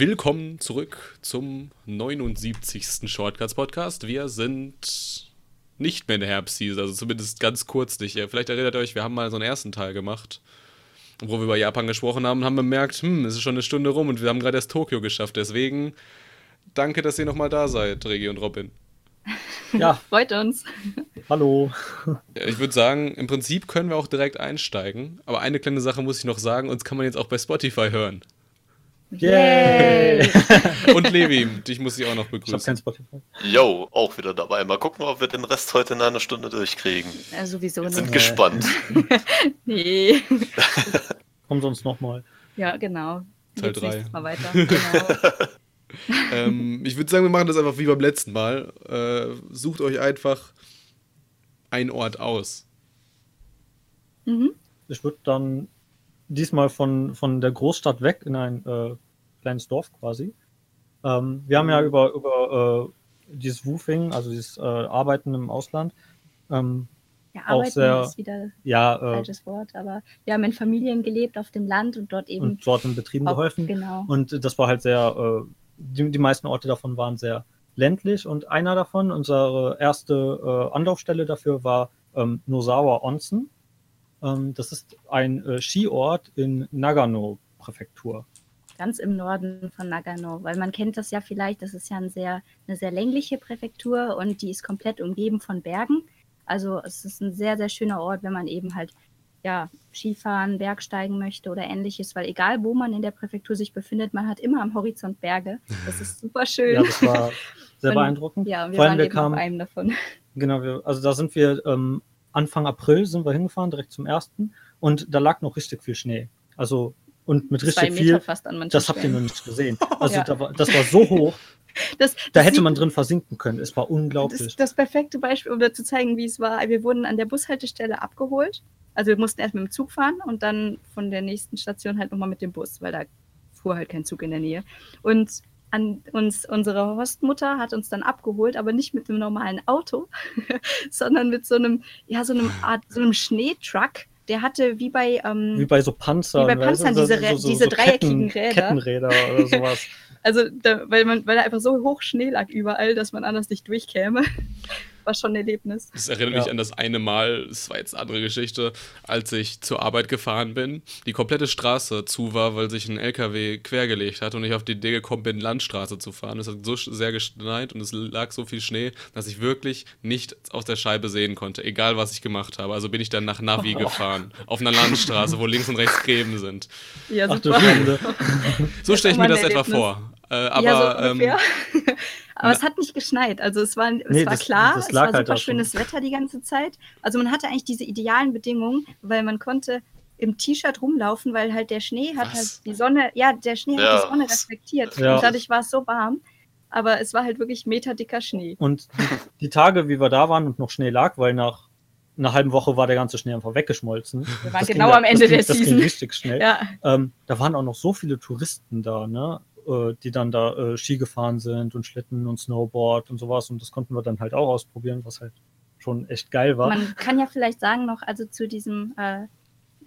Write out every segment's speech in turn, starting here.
willkommen zurück zum 79. Shortcuts Podcast. Wir sind nicht mehr in der Herbstseason, also zumindest ganz kurz nicht. Vielleicht erinnert ihr euch, wir haben mal so einen ersten Teil gemacht, wo wir über Japan gesprochen haben und haben bemerkt, hm, es ist schon eine Stunde rum und wir haben gerade erst Tokio geschafft. Deswegen danke, dass ihr nochmal da seid, Regi und Robin. Ja, freut uns. Hallo. Ich würde sagen, im Prinzip können wir auch direkt einsteigen. Aber eine kleine Sache muss ich noch sagen, uns kann man jetzt auch bei Spotify hören. Yay! Und Levi, dich muss ich auch noch begrüßen. Ich hab kein Spotify. Yo, auch wieder dabei. Mal gucken, ob wir den Rest heute in einer Stunde durchkriegen. Ja, sowieso nicht. Sind gespannt. nee. Kommen sonst nochmal. Ja, genau. Teil 3. Mal weiter. Genau. ähm, ich würde sagen, wir machen das einfach wie beim letzten Mal. Äh, sucht euch einfach einen Ort aus. Mhm. Ich würde dann diesmal von, von der Großstadt weg in ein äh, kleines Dorf quasi. Ähm, wir haben ja über, über äh, dieses Woofing, also dieses äh, Arbeiten im Ausland, ähm, ja, arbeiten auch sehr, ist wieder ja, ein äh, falsches Wort, aber wir haben in Familien gelebt auf dem Land und dort eben. Und dort in Betrieben auch, geholfen. Genau. Und das war halt sehr, äh, die, die meisten Orte davon waren sehr ländlich und einer davon, unsere erste äh, Anlaufstelle dafür war ähm, Nosawa Onsen. Ähm, das ist ein äh, Skiort in Nagano-Präfektur. Ganz im Norden von Nagano, weil man kennt das ja vielleicht, das ist ja ein sehr, eine sehr längliche Präfektur und die ist komplett umgeben von Bergen. Also es ist ein sehr, sehr schöner Ort, wenn man eben halt ja, Skifahren, Bergsteigen möchte oder ähnliches, weil egal wo man in der Präfektur sich befindet, man hat immer am Horizont Berge. Das ist super schön. Ja, das war sehr beeindruckend. Ja, wir Vor allem waren wir kamen, auf einem davon. Genau, wir, also da sind wir ähm, Anfang April sind wir hingefahren, direkt zum ersten. Und da lag noch richtig viel Schnee. Also, und mit richtig viel. das habt ihr noch nicht gesehen. Also, ja. da war, das war so hoch. Das, das da hätte man drin versinken können. Es war unglaublich. Das, das perfekte Beispiel, um zu zeigen, wie es war. Wir wurden an der Bushaltestelle abgeholt. Also wir mussten erst mit dem Zug fahren und dann von der nächsten Station halt nochmal mit dem Bus, weil da fuhr halt kein Zug in der Nähe. Und an uns, unsere Hostmutter hat uns dann abgeholt, aber nicht mit einem normalen Auto, sondern mit so einem, ja, so einem Art, so einem Schneetruck. Der hatte wie bei, ähm, wie bei so Panzern, wie bei Panzern diese, so, so, diese so dreieckigen Ketten, Räder. Kettenräder oder sowas. also, da, weil man, weil da einfach so hoch Schnee lag überall, dass man anders nicht durchkäme war schon ein Erlebnis. Das erinnert ja. mich an das eine Mal, es war jetzt eine andere Geschichte, als ich zur Arbeit gefahren bin, die komplette Straße zu war, weil sich ein LKW quergelegt hat und ich auf die Idee gekommen bin, Landstraße zu fahren. Es hat so sehr geschneit und es lag so viel Schnee, dass ich wirklich nicht aus der Scheibe sehen konnte, egal was ich gemacht habe. Also bin ich dann nach Navi oh. gefahren, auf einer Landstraße, wo links und rechts Gräben sind. Ja, super. Ach, so stelle ich mir das etwa vor. Äh, aber ja, so ähm, Aber es hat nicht geschneit. Also es war, es nee, war das, klar, das es war halt super schönes Wetter die ganze Zeit. Also man hatte eigentlich diese idealen Bedingungen, weil man konnte im T-Shirt rumlaufen, weil halt der Schnee hat Was? halt die Sonne, ja, der Schnee ja. hat die Sonne reflektiert. Ja. Und dadurch war es so warm. Aber es war halt wirklich meterdicker Schnee. Und die Tage, wie wir da waren und noch Schnee lag, weil nach einer halben Woche war der ganze Schnee einfach weggeschmolzen. Wir waren das genau am Ende ging, der das Season. Das ging richtig schnell. Ja. Ähm, da waren auch noch so viele Touristen da, ne? Äh, die dann da äh, Ski gefahren sind und Schlitten und Snowboard und sowas. Und das konnten wir dann halt auch ausprobieren, was halt schon echt geil war. Man kann ja vielleicht sagen noch, also zu diesem äh,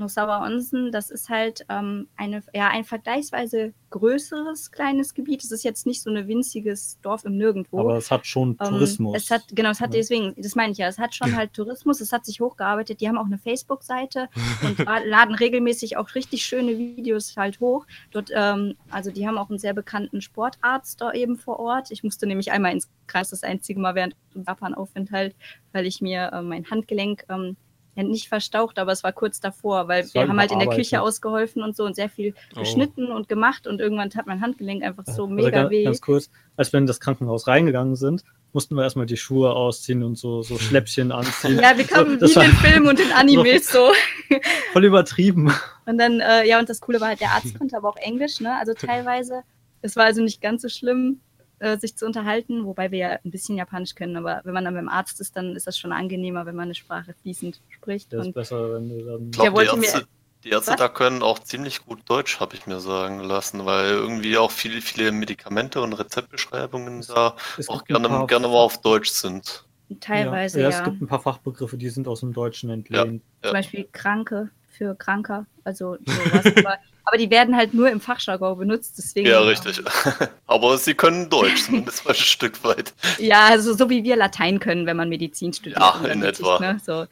Nosauer Onsen, das ist halt ähm, eine, ja, ein vergleichsweise größeres kleines Gebiet. Es ist jetzt nicht so ein winziges Dorf im Nirgendwo. Aber es hat schon ähm, Tourismus. Es hat, genau, es hat deswegen, das meine ich ja, es hat schon halt Tourismus, es hat sich hochgearbeitet. Die haben auch eine Facebook-Seite und laden regelmäßig auch richtig schöne Videos halt hoch. Dort, ähm, also die haben auch einen sehr bekannten Sportarzt da eben vor Ort. Ich musste nämlich einmal ins Kreis, das einzige Mal während Japan-Aufenthalt, weil ich mir äh, mein Handgelenk ähm, ja, nicht verstaucht, aber es war kurz davor, weil wir haben halt in der Küche ausgeholfen und so und sehr viel oh. geschnitten und gemacht und irgendwann hat mein Handgelenk einfach so also mega ganz, weh. Ganz kurz, als wir in das Krankenhaus reingegangen sind, mussten wir erstmal die Schuhe ausziehen und so, so Schläppchen anziehen. Ja, wir kamen so, wie in den Filmen und in Animes so. Voll übertrieben. Und dann, äh, ja, und das Coole war halt, der Arzt konnte aber auch Englisch, ne? Also teilweise, es war also nicht ganz so schlimm äh, sich zu unterhalten, wobei wir ja ein bisschen Japanisch können, aber wenn man dann beim Arzt ist, dann ist das schon angenehmer, wenn man eine Sprache fließend spricht. Das ist besser, wenn du dann. Ich glaube, die Ärzte, die Ärzte da können auch ziemlich gut Deutsch, habe ich mir sagen lassen, weil irgendwie auch viele, viele Medikamente und Rezeptbeschreibungen da auch gerne, gerne mal auf Deutsch sind. Teilweise, ja. ja. Es gibt ein paar Fachbegriffe, die sind aus dem Deutschen entlehnt. Ja, ja. Zum Beispiel Kranke für Kranker, also sowas. aber die werden halt nur im Fachjargon benutzt, deswegen. Ja, richtig. Aber sie können Deutsch, zumindest ein Stück weit. Ja, also so wie wir Latein können, wenn man Medizin studiert. Ja, in etwa. Ne? So.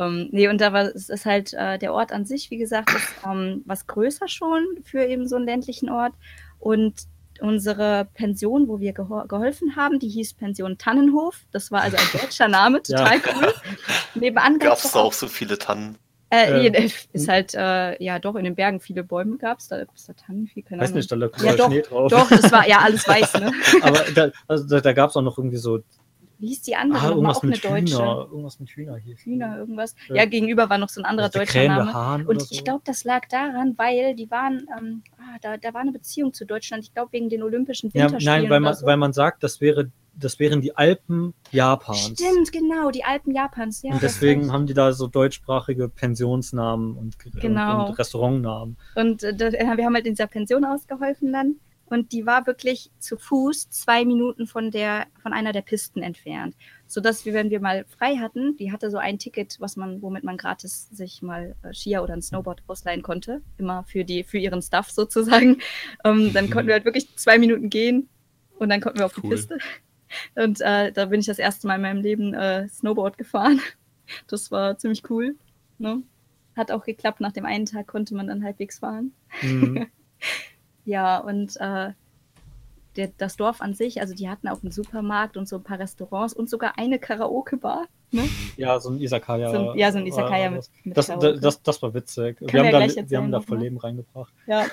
Um, ähm, nee, und da war es ist halt äh, der Ort an sich, wie gesagt, ist ähm, was größer schon für eben so einen ländlichen Ort. Und unsere Pension, wo wir geho geholfen haben, die hieß Pension Tannenhof. Das war also ein deutscher Name, total ja. cool. Nebenan gab es auch so viele Tannen. Äh, äh, ist halt, äh, ja doch, in den Bergen viele Bäume gab es, da gibt es da Tannen, viel, keine Weiß nicht, da lag ja, Schnee drauf. Doch, das war ja alles weiß, ne? Aber da, also da, da gab es auch noch irgendwie so wie hieß die andere? Ah, irgendwas auch mit eine Hühner, deutsche. Irgendwas mit Hühner hieß. Hühner, irgendwas. Ja, ja gegenüber war noch so ein anderer deutscher Name. Hahn und ich so. glaube, das lag daran, weil die waren, ähm, ah, da, da war eine Beziehung zu Deutschland. Ich glaube, wegen den Olympischen Winterspielen. Ja, nein, weil man, so. weil man sagt, das wäre das wären die Alpen Japans. Stimmt, genau, die Alpen Japans. Ja, und deswegen haben die da so deutschsprachige Pensionsnamen und, genau. und, und Restaurantnamen. Und äh, wir haben halt in dieser Pension ausgeholfen dann und die war wirklich zu Fuß zwei Minuten von der von einer der Pisten entfernt, so dass wir, wenn wir mal frei hatten, die hatte so ein Ticket, was man, womit man gratis sich mal äh, Skier oder ein Snowboard ausleihen konnte, immer für die für ihren Stuff sozusagen. Ähm, dann konnten wir halt wirklich zwei Minuten gehen und dann konnten wir auf cool. die Piste. Und äh, da bin ich das erste Mal in meinem Leben äh, Snowboard gefahren. Das war ziemlich cool. Ne? Hat auch geklappt. Nach dem einen Tag konnte man dann halbwegs fahren. Mhm. Ja, und äh, der, das Dorf an sich, also die hatten auch einen Supermarkt und so ein paar Restaurants und sogar eine Karaoke-Bar. Ne? Ja, so ein Isakaya. So ein, ja, so ein Isakaya mit, mit das, das, das, das, war witzig. Kann wir haben, da, erzählen, wir haben da voll Leben reingebracht. Ja.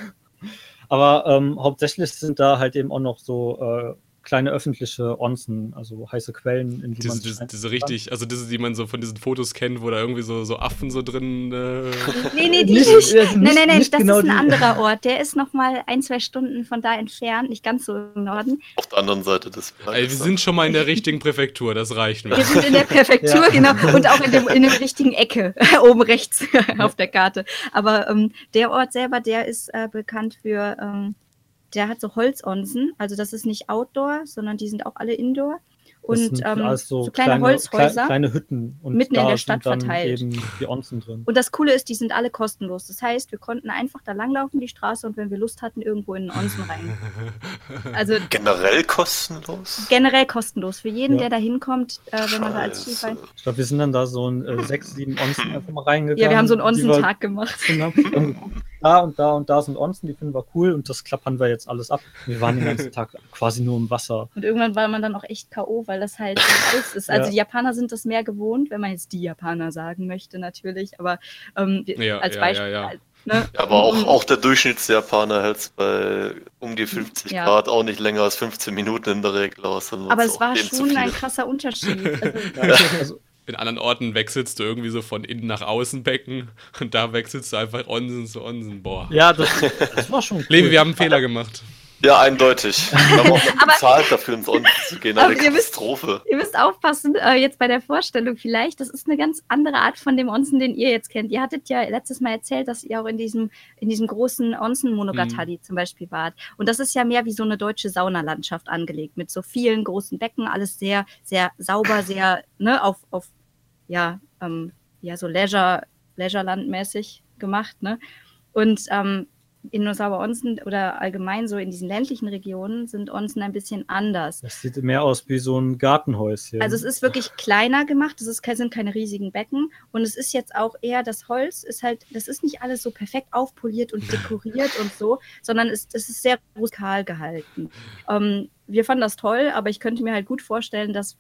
Aber ähm, hauptsächlich sind da halt eben auch noch so äh, kleine öffentliche Onsen, also heiße Quellen, in die diese, man diese, diese richtig, also diese, die man so von diesen Fotos kennt, wo da irgendwie so, so Affen so drin. Äh nee, nee, die nicht. nicht. nicht nein, nein, nein, das genau ist ein anderer Ort. Der ist nochmal ein, zwei Stunden von da entfernt, nicht ganz so im Norden. Auf der anderen Seite des Berges. wir sind schon mal in der richtigen Präfektur, das reicht mir. Wir sind in der Präfektur, ja. genau, und auch in, dem, in der richtigen Ecke, oben rechts auf der Karte. Aber ähm, der Ort selber, der ist äh, bekannt für. Ähm, der hat so Holzonsen, also das ist nicht Outdoor, sondern die sind auch alle Indoor. Und ähm, so, so, kleine, kleine Holzhäuser. Kleine Hütten. Und mitten in der Stadt verteilt. Eben die Onsen drin. Und das Coole ist, die sind alle kostenlos. Das heißt, wir konnten einfach da langlaufen, die Straße, und wenn wir Lust hatten, irgendwo in den Onsen rein. Also, generell kostenlos? Generell kostenlos. Für jeden, ja. der da hinkommt, äh, wenn man da als Skifall. Ich glaube, wir sind dann da so in äh, sechs, sieben Onsen einfach mal reingegangen. Ja, wir haben so einen Onsentag gemacht. da und da und da sind Onsen, die finden wir cool und das klappern wir jetzt alles ab. Wir waren den ganzen Tag quasi nur im Wasser. Und irgendwann war man dann auch echt K.O., weil das halt alles ist. Also ja. die Japaner sind das mehr gewohnt, wenn man jetzt die Japaner sagen möchte, natürlich. Aber ähm, ja, als Beispiel. Ja, ne? aber auch, auch der Durchschnittsjapaner hält es bei um die 50 Grad auch nicht länger als 15 Minuten in der Regel aus. Aber es war schon ein krasser Unterschied. Also, also, in anderen Orten wechselst du irgendwie so von innen nach außen Becken und da wechselst du einfach Onsen zu Onsen. Boah. Ja, das, das war schon cool. Levi, wir haben einen Fehler gemacht. Ja, eindeutig. Wir haben auch noch bezahlt dafür, ins Onsen zu gehen. Eine Katastrophe. Ihr müsst, ihr müsst aufpassen, äh, jetzt bei der Vorstellung vielleicht. Das ist eine ganz andere Art von dem Onsen, den ihr jetzt kennt. Ihr hattet ja letztes Mal erzählt, dass ihr auch in diesem, in diesem großen Onsen Monogatari mhm. zum Beispiel wart. Und das ist ja mehr wie so eine deutsche Saunalandschaft angelegt, mit so vielen großen Becken, alles sehr, sehr sauber, sehr, ne, auf, auf ja, ähm, ja, so Leisure, Leisureland-mäßig gemacht, ne? Und ähm, in Nosawa Onsen oder allgemein so in diesen ländlichen Regionen sind Onsen ein bisschen anders. Das sieht mehr aus wie so ein Gartenhäuschen. Also es ist wirklich kleiner gemacht, es ist, sind keine riesigen Becken und es ist jetzt auch eher, das Holz ist halt, das ist nicht alles so perfekt aufpoliert und dekoriert und so, sondern es, es ist sehr rustikal gehalten. Ähm, wir fanden das toll, aber ich könnte mir halt gut vorstellen, dass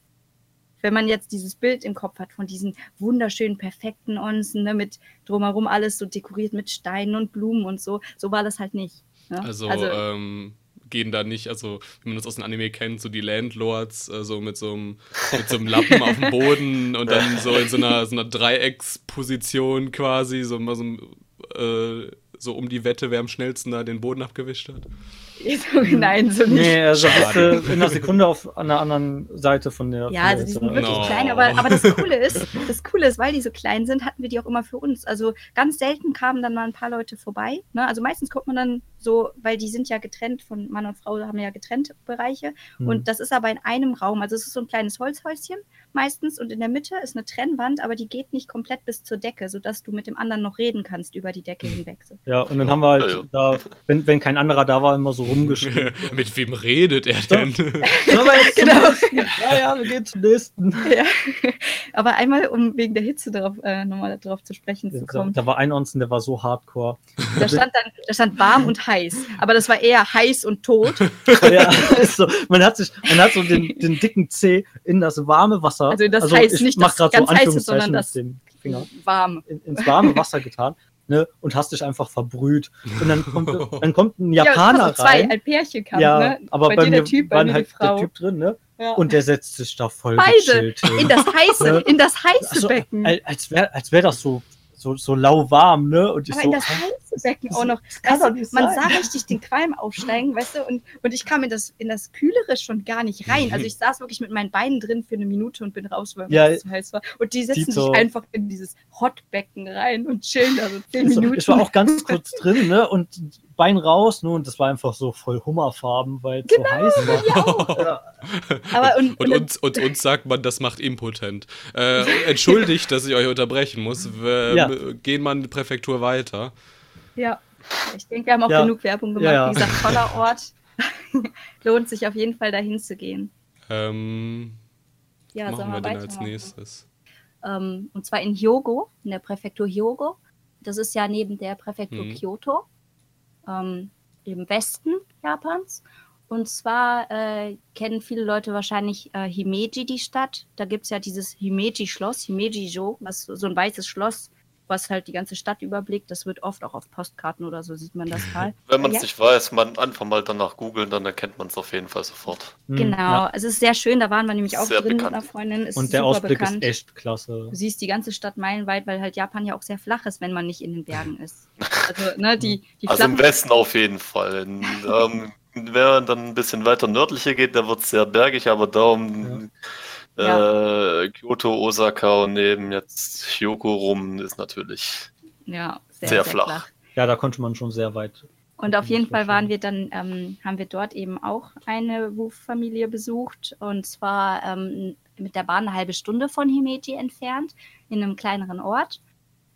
wenn man jetzt dieses Bild im Kopf hat von diesen wunderschönen, perfekten Onsen, ne, mit drumherum alles so dekoriert mit Steinen und Blumen und so, so war das halt nicht. Ne? Also, also ähm, gehen da nicht, also wie man das aus dem Anime kennt, so die Landlords, äh, so mit so einem, mit so einem Lappen auf dem Boden und dann so in so einer, so einer Dreiecksposition quasi, so, so, äh, so um die Wette, wer am schnellsten da den Boden abgewischt hat. Nein, so nicht. Nee, also bist du in einer Sekunde auf einer anderen Seite von der. Ja, also die sind wirklich no. klein, aber, aber das Coole ist, das Coole ist, weil die so klein sind, hatten wir die auch immer für uns. Also ganz selten kamen dann mal ein paar Leute vorbei. Ne? Also meistens kommt man dann so, weil die sind ja getrennt von Mann und Frau, haben ja getrennte Bereiche. Mhm. Und das ist aber in einem Raum. Also es ist so ein kleines Holzhäuschen meistens und in der Mitte ist eine Trennwand, aber die geht nicht komplett bis zur Decke, sodass du mit dem anderen noch reden kannst über die Decke hinweg. So. Ja, und dann haben wir halt ja, ja. da, wenn, wenn kein anderer da war, immer so rumgeschrieben. mit wem redet er denn? So, genau. Ja, ja, wir gehen zum nächsten. Ja. Aber einmal, um wegen der Hitze darauf, äh, nochmal darauf zu sprechen zu kommen. Da, da war ein Onsen, der war so hardcore. Da stand dann, da stand warm und heiß, aber das war eher heiß und tot. ja, so, man hat sich, man hat so den, den dicken Zeh in das warme Wasser. Also das also heißt nicht das ganz so heiße, sondern das dem Finger warm. In, ins warme Wasser getan. Ne, und hast dich einfach verbrüht. Und dann kommt, dann kommt ein Japaner ja, also zwei, rein. ein Pärchen kam, ja, ne? aber bei, bei mir typ, war halt der Typ drin, ne? Ja. Und der setzt sich da voll Beide in das heiße, ne? in das heiße also, Becken. Als wäre als wär das so so, so lauwarm, ne? Und ich Aber so, in das heiße Becken auch noch. Du, man sah richtig den Qualm aufsteigen, weißt du, und, und ich kam in das, in das Kühlere schon gar nicht rein. Also ich saß wirklich mit meinen Beinen drin für eine Minute und bin raus, weil ja, es zu heiß war. Und die setzen sich einfach in dieses Hotbecken rein und chillen da so zehn Minuten. Ich war auch ganz kurz drin, ne? Und Bein raus, ne? Und das war einfach so voll Hummerfarben, weil es genau, so heiß war. Ja. Aber und, und, und, uns, und, uns, sagt man, das macht impotent. Äh, entschuldigt, dass ich euch unterbrechen muss. Wir, ja. Gehen wir in die Präfektur weiter. Ja, ich denke, wir haben auch ja. genug Werbung gemacht. Ja, Dieser toller Ort. Lohnt sich auf jeden Fall dahin zu gehen. Ähm, ja, machen wir, wir denn als nächstes? Ähm, und zwar in Hyogo, in der Präfektur Hyogo. Das ist ja neben der Präfektur hm. Kyoto ähm, im Westen Japans. Und zwar äh, kennen viele Leute wahrscheinlich äh, Himeji, die Stadt. Da gibt es ja dieses Himeji-Schloss, Himeji-jo, was so ein weißes Schloss was halt die ganze Stadt überblickt. Das wird oft auch auf Postkarten oder so, sieht man das mal. Wenn man es ja. nicht weiß, man einfach mal danach googeln, dann erkennt man es auf jeden Fall sofort. Hm, genau, ja. es ist sehr schön, da waren wir nämlich auch sehr drin bekannt. mit einer Freundin. Ist Und der Ausblick bekannt. ist echt klasse. Du siehst die ganze Stadt meilenweit, weil halt Japan ja auch sehr flach ist, wenn man nicht in den Bergen ist. Also, ne, die, die also im Westen auf jeden Fall. In, ähm, wenn man dann ein bisschen weiter nördlicher geht, da wird es sehr bergig, aber da um ja. Ja. Äh, Kyoto, Osaka und neben jetzt Hyoko rum ist natürlich ja, sehr, sehr, sehr flach. flach. Ja, da konnte man schon sehr weit. Und auf jeden Fall waren wir dann, ähm, haben wir dort eben auch eine Wuf-Familie besucht und zwar ähm, mit der Bahn eine halbe Stunde von Himeji entfernt, in einem kleineren Ort.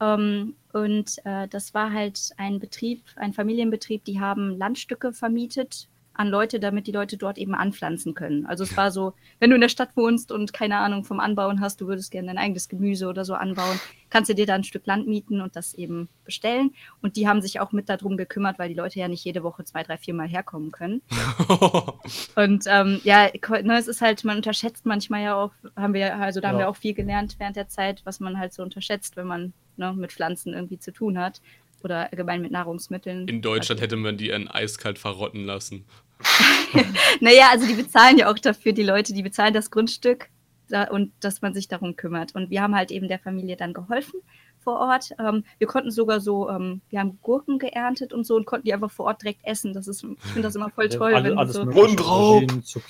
Ähm, und äh, das war halt ein Betrieb, ein Familienbetrieb, die haben Landstücke vermietet an Leute, damit die Leute dort eben anpflanzen können. Also es war so, wenn du in der Stadt wohnst und keine Ahnung vom Anbauen hast, du würdest gerne dein eigenes Gemüse oder so anbauen, kannst du dir da ein Stück Land mieten und das eben bestellen. Und die haben sich auch mit darum gekümmert, weil die Leute ja nicht jede Woche zwei, drei, vier Mal herkommen können. und ähm, ja, ne, es ist halt, man unterschätzt manchmal ja auch, haben wir, also da ja. haben wir auch viel gelernt während der Zeit, was man halt so unterschätzt, wenn man ne, mit Pflanzen irgendwie zu tun hat oder allgemein mit Nahrungsmitteln. In Deutschland hätte man die in eiskalt verrotten lassen. naja, also die bezahlen ja auch dafür, die Leute, die bezahlen das Grundstück da, und dass man sich darum kümmert. Und wir haben halt eben der Familie dann geholfen vor Ort. Ähm, wir konnten sogar so, ähm, wir haben Gurken geerntet und so und konnten die einfach vor Ort direkt essen. Das ist, ich finde das immer voll toll. Alle, wenn alles so Mundraub!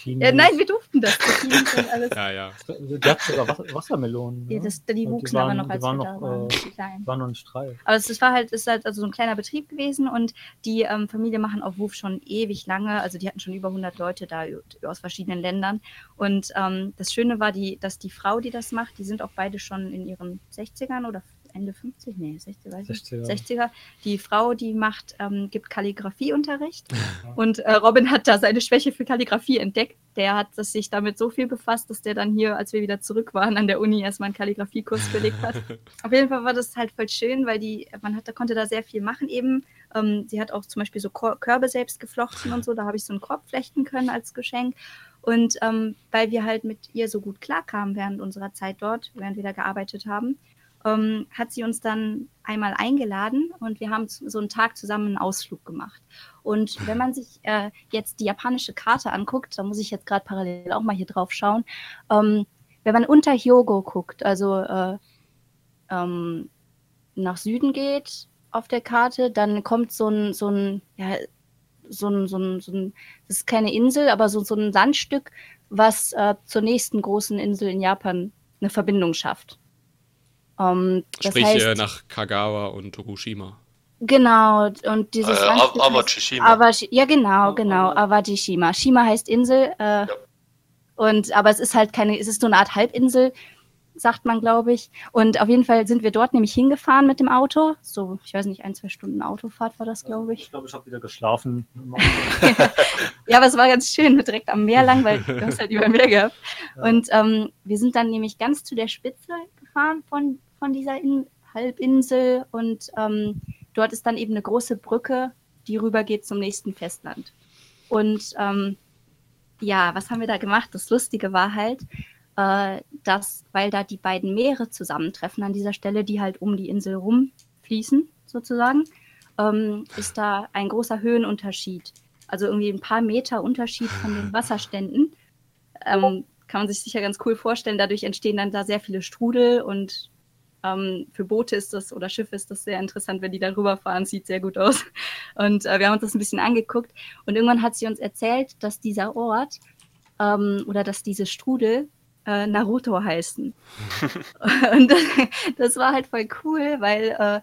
Ja, nein, wir durften das. alles. ja, ja. Die hat sogar Wassermelonen. Ne? Ja, das, die wuchsen aber noch, als wir noch, da waren. Äh, klein. waren noch nicht reif. Aber es war halt, ist halt also so ein kleiner Betrieb gewesen und die ähm, Familie machen auf Wuf schon ewig lange. Also die hatten schon über 100 Leute da aus verschiedenen Ländern. Und ähm, das Schöne war, die, dass die Frau, die das macht, die sind auch beide schon in ihren 60ern oder Ende 50, nee, 60, weiß 60er. 60er. Die Frau, die macht, ähm, gibt Kalligraphieunterricht. Und äh, Robin hat da seine Schwäche für Kalligrafie entdeckt. Der hat sich damit so viel befasst, dass der dann hier, als wir wieder zurück waren, an der Uni erstmal einen Kalligrafiekurs belegt hat. Auf jeden Fall war das halt voll schön, weil die, man hat, da konnte da sehr viel machen eben. Ähm, sie hat auch zum Beispiel so Körbe selbst geflochten und so. Da habe ich so einen Korb flechten können als Geschenk. Und ähm, weil wir halt mit ihr so gut klarkamen während unserer Zeit dort, während wir da gearbeitet haben, ähm, hat sie uns dann einmal eingeladen und wir haben so einen Tag zusammen einen Ausflug gemacht. Und wenn man sich äh, jetzt die japanische Karte anguckt, da muss ich jetzt gerade parallel auch mal hier drauf schauen, ähm, wenn man unter Hyogo guckt, also äh, ähm, nach Süden geht auf der Karte, dann kommt so ein, so ein ja, so ein, so ein, so ein, das ist keine Insel, aber so, so ein Sandstück, was äh, zur nächsten großen Insel in Japan eine Verbindung schafft. Um, ähm, Sprich heißt, nach Kagawa und Tokushima. Genau, und dieses äh, Awajishima. Awaji, ja, genau, genau, Awajishima. Shima heißt Insel, äh, ja. und, aber es ist halt keine, es ist so eine Art Halbinsel, sagt man, glaube ich. Und auf jeden Fall sind wir dort nämlich hingefahren mit dem Auto. So, ich weiß nicht, ein, zwei Stunden Autofahrt war das, glaube ich. Ich glaube, ich habe wieder geschlafen. ja, aber es war ganz schön, direkt am Meer lang, weil du hast halt über Meer gehabt. Ja. Und ähm, wir sind dann nämlich ganz zu der Spitze gefahren von, von dieser In Halbinsel und ähm, dort ist dann eben eine große Brücke, die rübergeht zum nächsten Festland. Und ähm, ja, was haben wir da gemacht? Das Lustige war halt, äh, dass, weil da die beiden Meere zusammentreffen an dieser Stelle, die halt um die Insel rumfließen, sozusagen, ähm, ist da ein großer Höhenunterschied. Also irgendwie ein paar Meter Unterschied von den Wasserständen. Ähm, kann man sich sicher ganz cool vorstellen. Dadurch entstehen dann da sehr viele Strudel und ähm, für Boote ist das oder Schiffe ist das sehr interessant, wenn die da rüberfahren. Sieht sehr gut aus. Und äh, wir haben uns das ein bisschen angeguckt. Und irgendwann hat sie uns erzählt, dass dieser Ort ähm, oder dass diese Strudel äh, Naruto heißen. und das war halt voll cool, weil äh,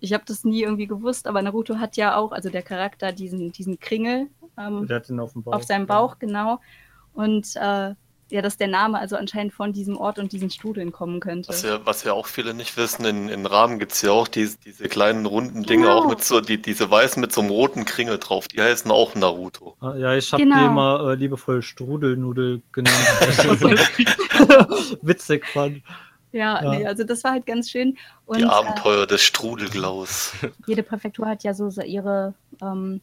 ich habe das nie irgendwie gewusst, aber Naruto hat ja auch, also der Charakter, diesen, diesen Kringel ähm, auf, auf, seinem Bauch, genau. Und äh, ja, dass der Name also anscheinend von diesem Ort und diesen Studien kommen könnte. Was ja, was ja auch viele nicht wissen, in, in Rahmen gibt es ja auch die, diese kleinen runden Dinge, genau. auch mit so, die, diese weißen mit so einem roten Kringel drauf, die heißen auch Naruto. Ah, ja, ich habe genau. die immer äh, liebevoll Strudelnudel genannt. witzig fand. Ja, ja. Nee, also das war halt ganz schön. Und, die Abenteuer äh, des Strudelglaus. Jede Präfektur hat ja so ihre ähm,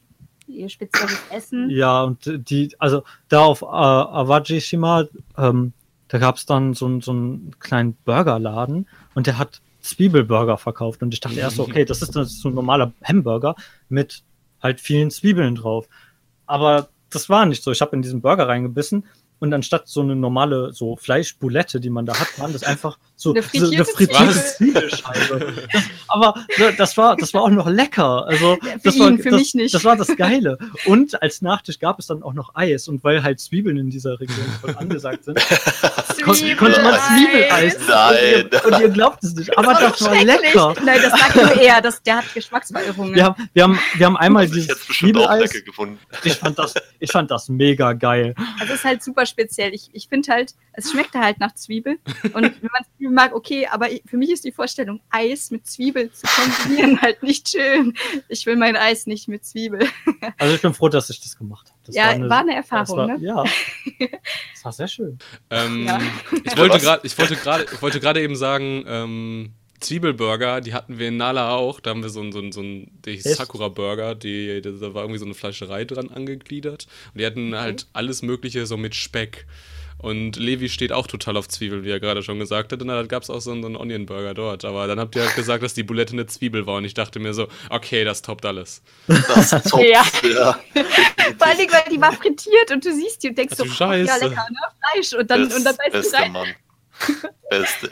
ihr spezielles Essen. Ja, und die, also da auf äh, Awajishima, ähm, da gab es dann so, so einen kleinen Burgerladen und der hat Zwiebelburger verkauft. Und ich dachte erst so, okay, das ist, das ist so ein normaler Hamburger mit halt vielen Zwiebeln drauf. Aber das war nicht so. Ich habe in diesen Burger reingebissen und anstatt so eine normale so Fleischboulette, die man da hat, waren das einfach so eine frittierte, so eine frittierte Zwiebelscheibe. Das, aber das war, das war auch noch lecker. Also das ihn, war, für das, mich nicht. das war das Geile. Und als Nachtisch gab es dann auch noch Eis. Und weil halt Zwiebeln in dieser Region voll angesagt sind, kon konnte man Zwiebeleis. Nein. Und ihr, und ihr, glaubt es nicht. Aber das, das war lecker. Nein, das sagt nur er. Das, der hat Geschmacksverirrungen. Wir haben, wir haben, wir haben einmal dieses Zwiebeleis. Ich fand das, ich fand das mega geil. Also es ist halt super speziell. Ich, ich finde halt, es schmeckt halt nach Zwiebel. Und wenn man Zwiebel mag, okay, aber für mich ist die Vorstellung, Eis mit Zwiebel zu kombinieren halt nicht schön. Ich will mein Eis nicht mit Zwiebel. Also ich bin froh, dass ich das gemacht habe. ja, war eine, war eine Erfahrung, war, ne? Ja. Das war sehr schön. Ähm, ja. Ich wollte gerade, ich wollte gerade, ich wollte gerade eben sagen, ähm, Zwiebelburger, die hatten wir in Nala auch. Da haben wir so einen, so einen, so einen Sakura-Burger, die, da war irgendwie so eine Fleischerei dran angegliedert. Und die hatten halt alles Mögliche so mit Speck. Und Levi steht auch total auf Zwiebeln, wie er gerade schon gesagt hat. Und da gab es auch so einen, Onion Burger dort. Aber dann habt ihr halt gesagt, dass die Boulette eine Zwiebel war. Und ich dachte mir so, okay, das toppt alles. Das toppt, ja. ja. Vor allem, weil die war frittiert und du siehst die und denkst so, Scheiße. ja lecker, ne? Fleisch. Und dann, Best, und dann beißt du rein. Mann. Beste.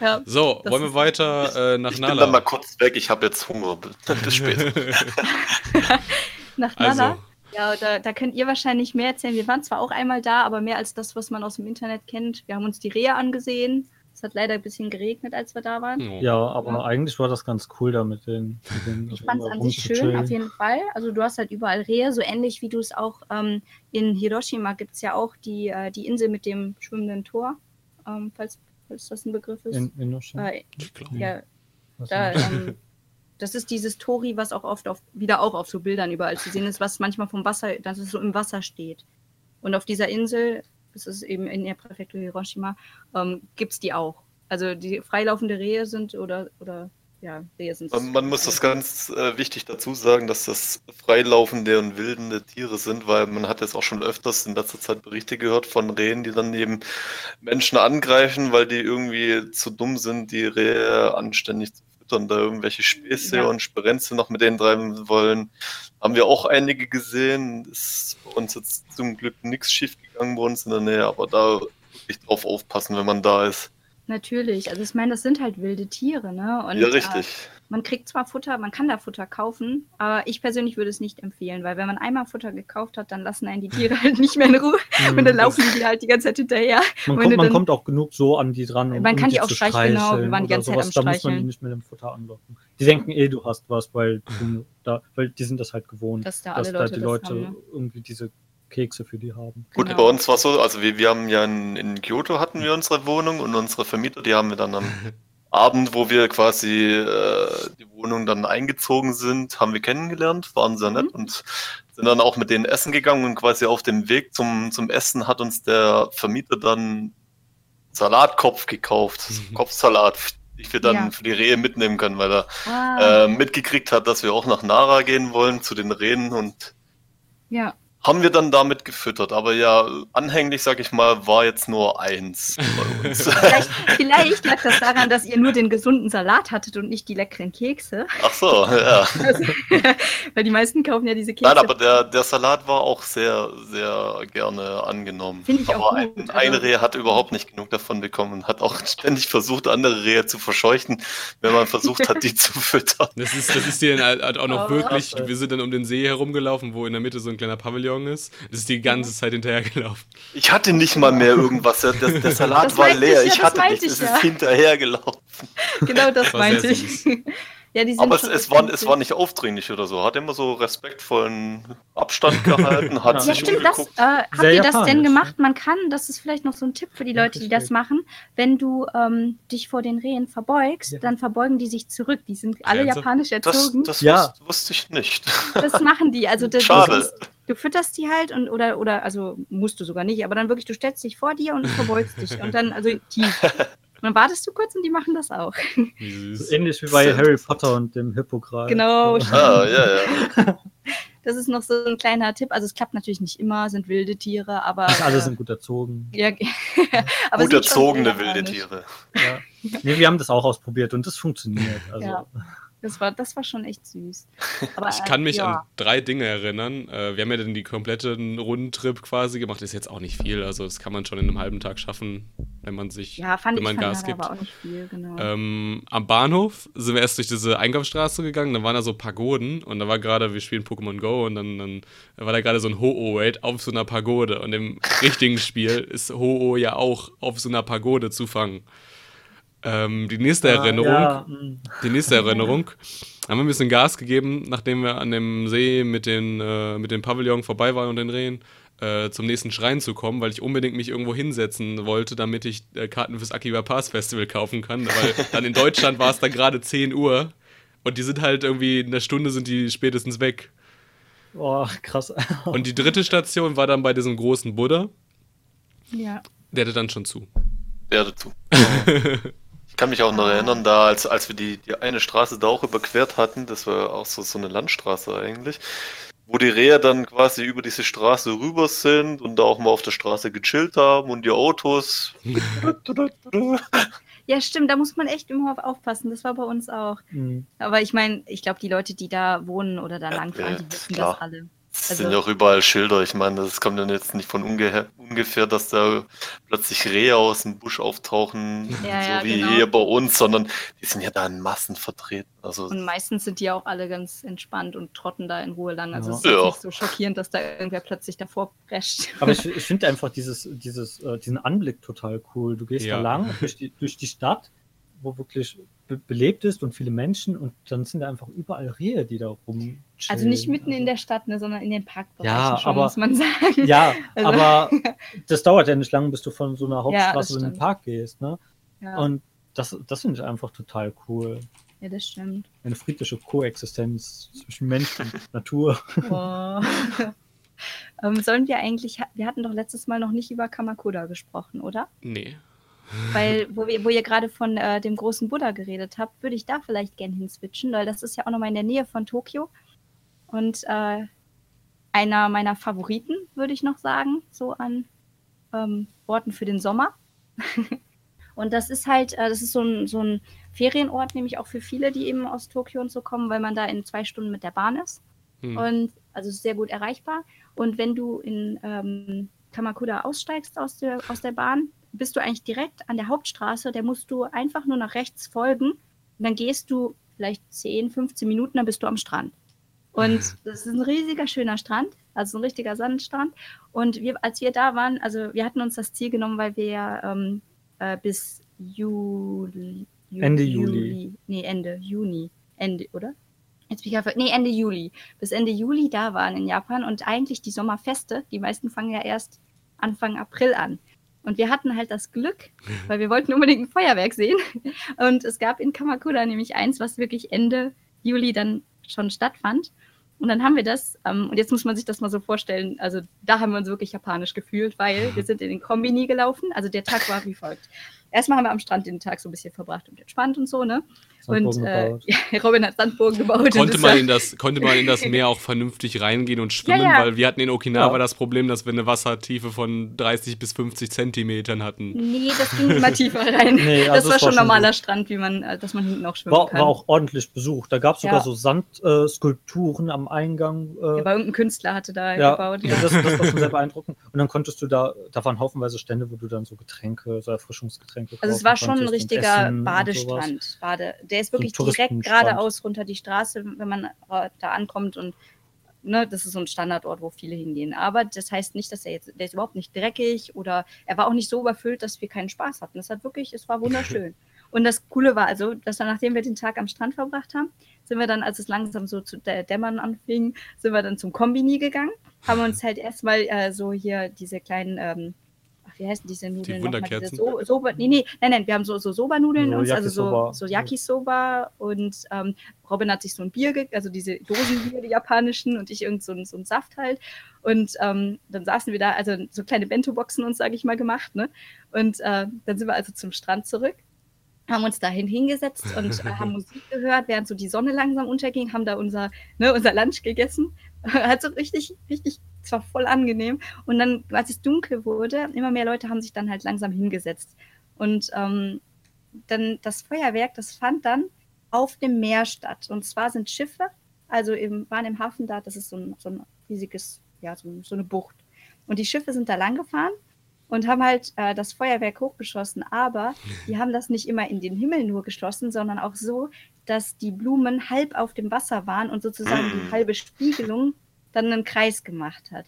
Ja, so, wollen wir weiter äh, nach ich Nala? Ich bin dann mal kurz weg, ich habe jetzt Hunger. Bis später. nach Nala? Also, ja, da, da könnt ihr wahrscheinlich mehr erzählen. Wir waren zwar auch einmal da, aber mehr als das, was man aus dem Internet kennt. Wir haben uns die Rehe angesehen. Es hat leider ein bisschen geregnet, als wir da waren. Ja, aber ja. eigentlich war das ganz cool da mit den. Mit den ich fand es an sich schön, auf jeden Fall. Also du hast halt überall Rehe, so ähnlich wie du es auch ähm, in Hiroshima gibt es ja auch die, äh, die Insel mit dem schwimmenden Tor, ähm, falls, falls das ein Begriff ist. In, in Hiroshima? Äh, ja, da, ähm, das ist dieses Tori, was auch oft auf, wieder auch auf so Bildern überall zu sehen ist, was manchmal vom Wasser, dass es so im Wasser steht. Und auf dieser Insel, das ist eben in der Präfektur Hiroshima, ähm, gibt es die auch. Also die freilaufende Rehe sind oder, oder ja, sind. Man, man muss das ganz äh, wichtig dazu sagen, dass das freilaufende und wildende Tiere sind, weil man hat jetzt auch schon öfters in letzter Zeit Berichte gehört von Rehen, die dann eben Menschen angreifen, weil die irgendwie zu dumm sind, die Rehe anständig zu und da irgendwelche Späße ja. und Sperenze noch mit denen treiben wollen. Haben wir auch einige gesehen. Ist bei uns jetzt zum Glück nichts schief gegangen bei uns in der Nähe, aber da wirklich drauf aufpassen, wenn man da ist. Natürlich, also ich meine, das sind halt wilde Tiere, ne? Und, ja, richtig. man kriegt zwar Futter, man kann da Futter kaufen, aber ich persönlich würde es nicht empfehlen, weil wenn man einmal Futter gekauft hat, dann lassen einen die Tiere halt nicht mehr in Ruhe und dann laufen die halt die ganze Zeit hinterher. Man, kommt, man dann, kommt, auch genug so an die dran. Um, man kann um die auch streicheln, genau, wir waren die ganze Zeit am Streicheln. Da muss man die nicht mit dem Futter anlocken. Die denken eh, du hast was, weil, du da, weil die sind das halt gewohnt, dass da, dass da die Leute haben, ne? irgendwie diese Kekse für die haben. Gut, genau. bei uns war so, also wir, wir haben ja in, in Kyoto hatten wir unsere Wohnung und unsere Vermieter, die haben wir dann am Abend, wo wir quasi äh, die Wohnung dann eingezogen sind, haben wir kennengelernt, waren sehr nett mhm. und sind dann auch mit denen essen gegangen und quasi auf dem Weg zum, zum Essen hat uns der Vermieter dann Salatkopf gekauft, mhm. Kopfsalat, die wir dann ja. für die Rehe mitnehmen können, weil er ah. äh, mitgekriegt hat, dass wir auch nach Nara gehen wollen zu den Rehen und ja haben wir dann damit gefüttert. Aber ja, anhänglich, sag ich mal, war jetzt nur eins bei uns. vielleicht, vielleicht lag das daran, dass ihr nur den gesunden Salat hattet und nicht die leckeren Kekse. Ach so, ja. Also, weil die meisten kaufen ja diese Kekse. Nein, aber der, der Salat war auch sehr, sehr gerne angenommen. Finde ich aber auch gut. Ein, ein also Reh hat überhaupt nicht genug davon bekommen und hat auch ständig versucht, andere Rehe zu verscheuchen, wenn man versucht hat, die zu füttern. Das ist, das ist dir halt auch noch oh, wirklich, wir sind dann um den See herumgelaufen, wo in der Mitte so ein kleiner Pavillon Pavillon ist. Das ist die ganze Zeit hinterhergelaufen. Ich hatte nicht mal mehr irgendwas. Der, der Salat das war leer. Ich, ja, ich hatte nichts. Es ja. ist hinterhergelaufen. Genau das, das meinte ich. Ja, Aber es, es, war, es war nicht aufdringlich oder so. Hat immer so respektvollen Abstand gehalten, hat ja. sich ja, stimmt, das, äh, Habt ihr das denn gemacht? Man kann, das ist vielleicht noch so ein Tipp für die Leute, die das machen, wenn du ähm, dich vor den Rehen verbeugst, ja. dann verbeugen die sich zurück. Die sind alle japanisch erzogen. Das, das ja. wusste ich nicht. Das machen die. Also das, Schade. Das, du fütterst die halt und oder oder also musst du sogar nicht, aber dann wirklich, du stellst dich vor dir und verbeugst dich und dann also tief. Und dann wartest du kurz und die machen das auch. So ähnlich wie bei Harry Potter und dem Hippogreif. Genau. Ah, ja, ja. Das ist noch so ein kleiner Tipp. Also es klappt natürlich nicht immer, sind wilde Tiere, aber. Alle sind gut erzogen. Ja, aber gut erzogene wilde Tiere. Ja. Nee, wir haben das auch ausprobiert und das funktioniert. Also. Ja. Das war, das war schon echt süß. Aber, ich kann mich ja. an drei Dinge erinnern. Äh, wir haben ja dann die kompletten Rundentrip quasi gemacht. Ist jetzt auch nicht viel. Also das kann man schon in einem halben Tag schaffen, wenn man sich, ja, fand wenn man ich, Gas gibt. Aber auch nicht viel, genau. ähm, am Bahnhof sind wir erst durch diese Einkaufsstraße gegangen. Da waren da so Pagoden und da war gerade, wir spielen Pokémon Go und dann, dann war da gerade so ein Ho-Oh-Raid auf so einer Pagode. Und im richtigen Spiel ist Ho-Oh ja auch auf so einer Pagode zu fangen. Ähm, die nächste ah, Erinnerung, ja. Hm. die nächste Erinnerung, haben wir ein bisschen Gas gegeben, nachdem wir an dem See mit den, äh, mit dem Pavillon vorbei waren und den Rehen, äh, zum nächsten Schrein zu kommen, weil ich unbedingt mich irgendwo hinsetzen wollte, damit ich äh, Karten fürs Akiba Pass Festival kaufen kann. Weil dann in Deutschland war es dann gerade 10 Uhr und die sind halt irgendwie in einer Stunde sind die spätestens weg. Boah, krass. und die dritte Station war dann bei diesem großen Buddha. Ja. Der hatte dann schon zu. Der hatte zu. kann mich auch noch erinnern, da als, als wir die, die eine Straße da auch überquert hatten, das war auch so, so eine Landstraße eigentlich, wo die Rehe dann quasi über diese Straße rüber sind und da auch mal auf der Straße gechillt haben und die Autos. Ja, stimmt, da muss man echt immer aufpassen. Das war bei uns auch. Mhm. Aber ich meine, ich glaube, die Leute, die da wohnen oder da langfahren, ja, die wissen klar. das alle. Es also, sind ja auch überall Schilder. Ich meine, das kommt dann jetzt nicht von ungefähr, dass da plötzlich Rehe aus dem Busch auftauchen, ja, so ja, wie genau. hier bei uns, sondern die sind ja da in Massen vertreten. Also und meistens sind die auch alle ganz entspannt und trotten da in Ruhe lang. Also ja. es ist ja. nicht so schockierend, dass da irgendwer plötzlich davor prescht. Aber ich, ich finde einfach dieses, dieses, äh, diesen Anblick total cool. Du gehst da lang durch die, durch die Stadt wo wirklich be belebt ist und viele Menschen und dann sind da einfach überall Rehe, die da rum. Also nicht mitten in der Stadt, ne, sondern in den Parkbereichen ja, schon, aber, muss man sagen. Ja, also. aber das dauert ja nicht lange, bis du von so einer Hauptstraße ja, in den Park gehst, ne? Ja. Und das, das finde ich einfach total cool. Ja, das stimmt. Eine friedliche Koexistenz zwischen Mensch und Natur. Oh. ähm, sollen wir eigentlich, wir hatten doch letztes Mal noch nicht über Kamakura gesprochen, oder? Nee. Weil, wo, wir, wo ihr gerade von äh, dem großen Buddha geredet habt, würde ich da vielleicht gerne hinswitchen, weil das ist ja auch nochmal in der Nähe von Tokio. Und äh, einer meiner Favoriten, würde ich noch sagen, so an ähm, Orten für den Sommer. und das ist halt, äh, das ist so ein, so ein Ferienort, nämlich auch für viele, die eben aus Tokio und so kommen, weil man da in zwei Stunden mit der Bahn ist. Hm. Und also sehr gut erreichbar. Und wenn du in ähm, Kamakura aussteigst aus der, aus der Bahn, bist du eigentlich direkt an der Hauptstraße, der musst du einfach nur nach rechts folgen. Und dann gehst du vielleicht 10, 15 Minuten, dann bist du am Strand. Und das ist ein riesiger, schöner Strand, also ein richtiger Sandstrand. Und wir, als wir da waren, also wir hatten uns das Ziel genommen, weil wir ähm, äh, bis Juli, Juli, Ende Juli. Juli. Nee, Ende Juni. Ende, oder? Jetzt bin ich einfach, nee, Ende Juli. Bis Ende Juli da waren in Japan und eigentlich die Sommerfeste, die meisten fangen ja erst Anfang April an. Und wir hatten halt das Glück, weil wir wollten unbedingt ein Feuerwerk sehen. Und es gab in Kamakura nämlich eins, was wirklich Ende Juli dann schon stattfand. Und dann haben wir das, ähm, und jetzt muss man sich das mal so vorstellen, also da haben wir uns wirklich japanisch gefühlt, weil wir sind in den Kombini gelaufen. Also der Tag war wie folgt erstmal haben wir am Strand den Tag so ein bisschen verbracht und entspannt und so, ne? Und äh, ja, Robin hat Sandburgen gebaut. Konnte man, in das, konnte man in das Meer auch vernünftig reingehen und schwimmen, ja, ja. weil wir hatten in Okinawa das Problem, dass wir eine Wassertiefe von 30 bis 50 Zentimetern hatten. Nee, das ging immer tiefer rein. Nee, also das war schon war normaler schon Strand, wie man, äh, dass man hinten auch schwimmen war, kann. War auch ordentlich besucht. Da gab es sogar so Sandskulpturen äh, am Eingang. Äh, ja, aber irgendein Künstler hatte da gebaut. Ja, das, das war schon sehr beeindruckend. Und dann konntest du da, da waren haufenweise Stände, wo du dann so Getränke, so Erfrischungsgetränke Also es war schon ein richtiger Badestrand. Bade. Der ist wirklich so direkt geradeaus runter die Straße, wenn man äh, da ankommt und ne, das ist so ein Standardort, wo viele hingehen. Aber das heißt nicht, dass er jetzt, der ist überhaupt nicht dreckig oder er war auch nicht so überfüllt, dass wir keinen Spaß hatten. Das hat wirklich, es war wunderschön. Und das Coole war also, dass dann, nachdem wir den Tag am Strand verbracht haben, sind wir dann, als es langsam so zu dämmern anfing, sind wir dann zum Kombini gegangen, haben uns halt erstmal äh, so hier diese kleinen ähm, wie heißen diese Nudeln? Die Wunderkerzen? So, Soba, nee, nee, nein, nein, wir haben so, so Soba-Nudeln, so, also so, so Yakisoba und ähm, Robin hat sich so ein Bier, also diese Dosenbier, die japanischen und ich irgend so, ein, so einen Saft halt und ähm, dann saßen wir da, also so kleine Bento-Boxen uns, sage ich mal, gemacht, ne? Und äh, dann sind wir also zum Strand zurück haben uns dahin hingesetzt und äh, haben Musik gehört, während so die Sonne langsam unterging, haben da unser, ne, unser Lunch gegessen. Hat so richtig, richtig es war voll angenehm. Und dann, als es dunkel wurde, immer mehr Leute haben sich dann halt langsam hingesetzt. Und ähm, dann das Feuerwerk, das fand dann auf dem Meer statt. Und zwar sind Schiffe, also im, waren im Hafen da, das ist so ein, so ein riesiges, ja, so, so, eine Bucht. Und die Schiffe sind da lang gefahren und haben halt äh, das Feuerwerk hochgeschossen. Aber die haben das nicht immer in den Himmel nur geschossen, sondern auch so, dass die Blumen halb auf dem Wasser waren und sozusagen die halbe Spiegelung dann einen Kreis gemacht hat.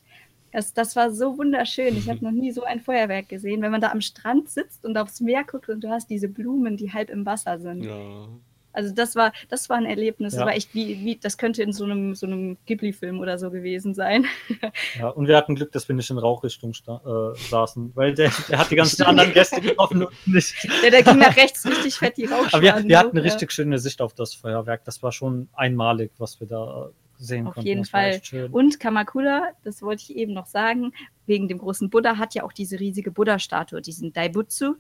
Das, das war so wunderschön. Ich habe noch nie so ein Feuerwerk gesehen, wenn man da am Strand sitzt und aufs Meer guckt und du hast diese Blumen, die halb im Wasser sind. Ja. Also das war, das war ein Erlebnis. Ja. Das war echt wie, wie, das könnte in so einem, so einem Ghibli-Film oder so gewesen sein. Ja, und wir hatten Glück, dass wir nicht in Rauchrichtung äh, saßen, weil der, der hat die ganzen anderen Gäste getroffen und nicht. Ja, der ging nach rechts richtig fett die Rauchschwaden. Aber wir, wir hatten eine richtig schöne Sicht auf das Feuerwerk. Das war schon einmalig, was wir da sehen Auf konnten. jeden Fall. Und Kamakura, das wollte ich eben noch sagen, wegen dem großen Buddha hat ja auch diese riesige Buddha-Statue, diesen Daibutsu.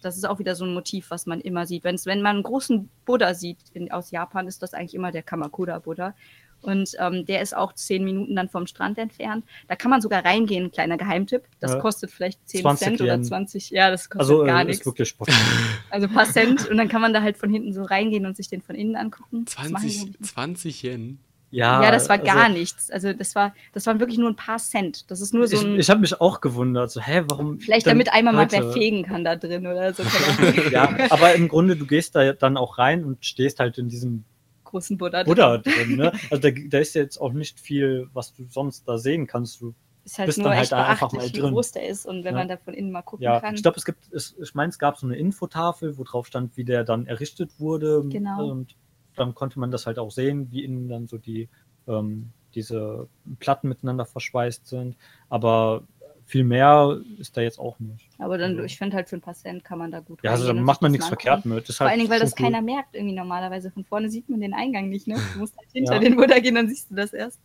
Das ist auch wieder so ein Motiv, was man immer sieht. Wenn's, wenn man einen großen Buddha sieht in, aus Japan, ist das eigentlich immer der Kamakura-Buddha. Und ähm, der ist auch zehn Minuten dann vom Strand entfernt. Da kann man sogar reingehen, kleiner Geheimtipp. Das ja. kostet vielleicht 10 Cent oder 20. Ja, das kostet also, gar äh, nichts. Wirklich also ein paar Cent. Und dann kann man da halt von hinten so reingehen und sich den von innen angucken. 20, 20 Yen? Ja, ja, das war gar also, nichts. Also das war, das waren wirklich nur ein paar Cent. Das ist nur so ein. Ich, ich habe mich auch gewundert, so, hä, warum? Vielleicht damit einmal mal wer fegen kann da drin oder so. ja, aber im Grunde, du gehst da dann auch rein und stehst halt in diesem großen Buddha, Buddha drin. Ne? Also da, da ist jetzt auch nicht viel, was du sonst da sehen kannst. Du ist halt bist nur dann halt einfach mal drin. wie groß der ist und wenn ja. man da von innen mal gucken ja. kann. Ich glaube, es gibt, es, ich meine, es gab so eine Infotafel, wo drauf stand, wie der dann errichtet wurde. Genau. Und dann konnte man das halt auch sehen, wie innen dann so die ähm, diese Platten miteinander verschweißt sind. Aber viel mehr ist da jetzt auch nicht. Aber dann, also, ich finde halt für ein paar Cent kann man da gut Ja, also dann macht man nichts verkehrt mit. Vor halt allen Dingen, weil das keiner merkt irgendwie normalerweise. Von vorne sieht man den Eingang nicht, ne? Du musst halt hinter ja. den Buddha gehen, dann siehst du das erst.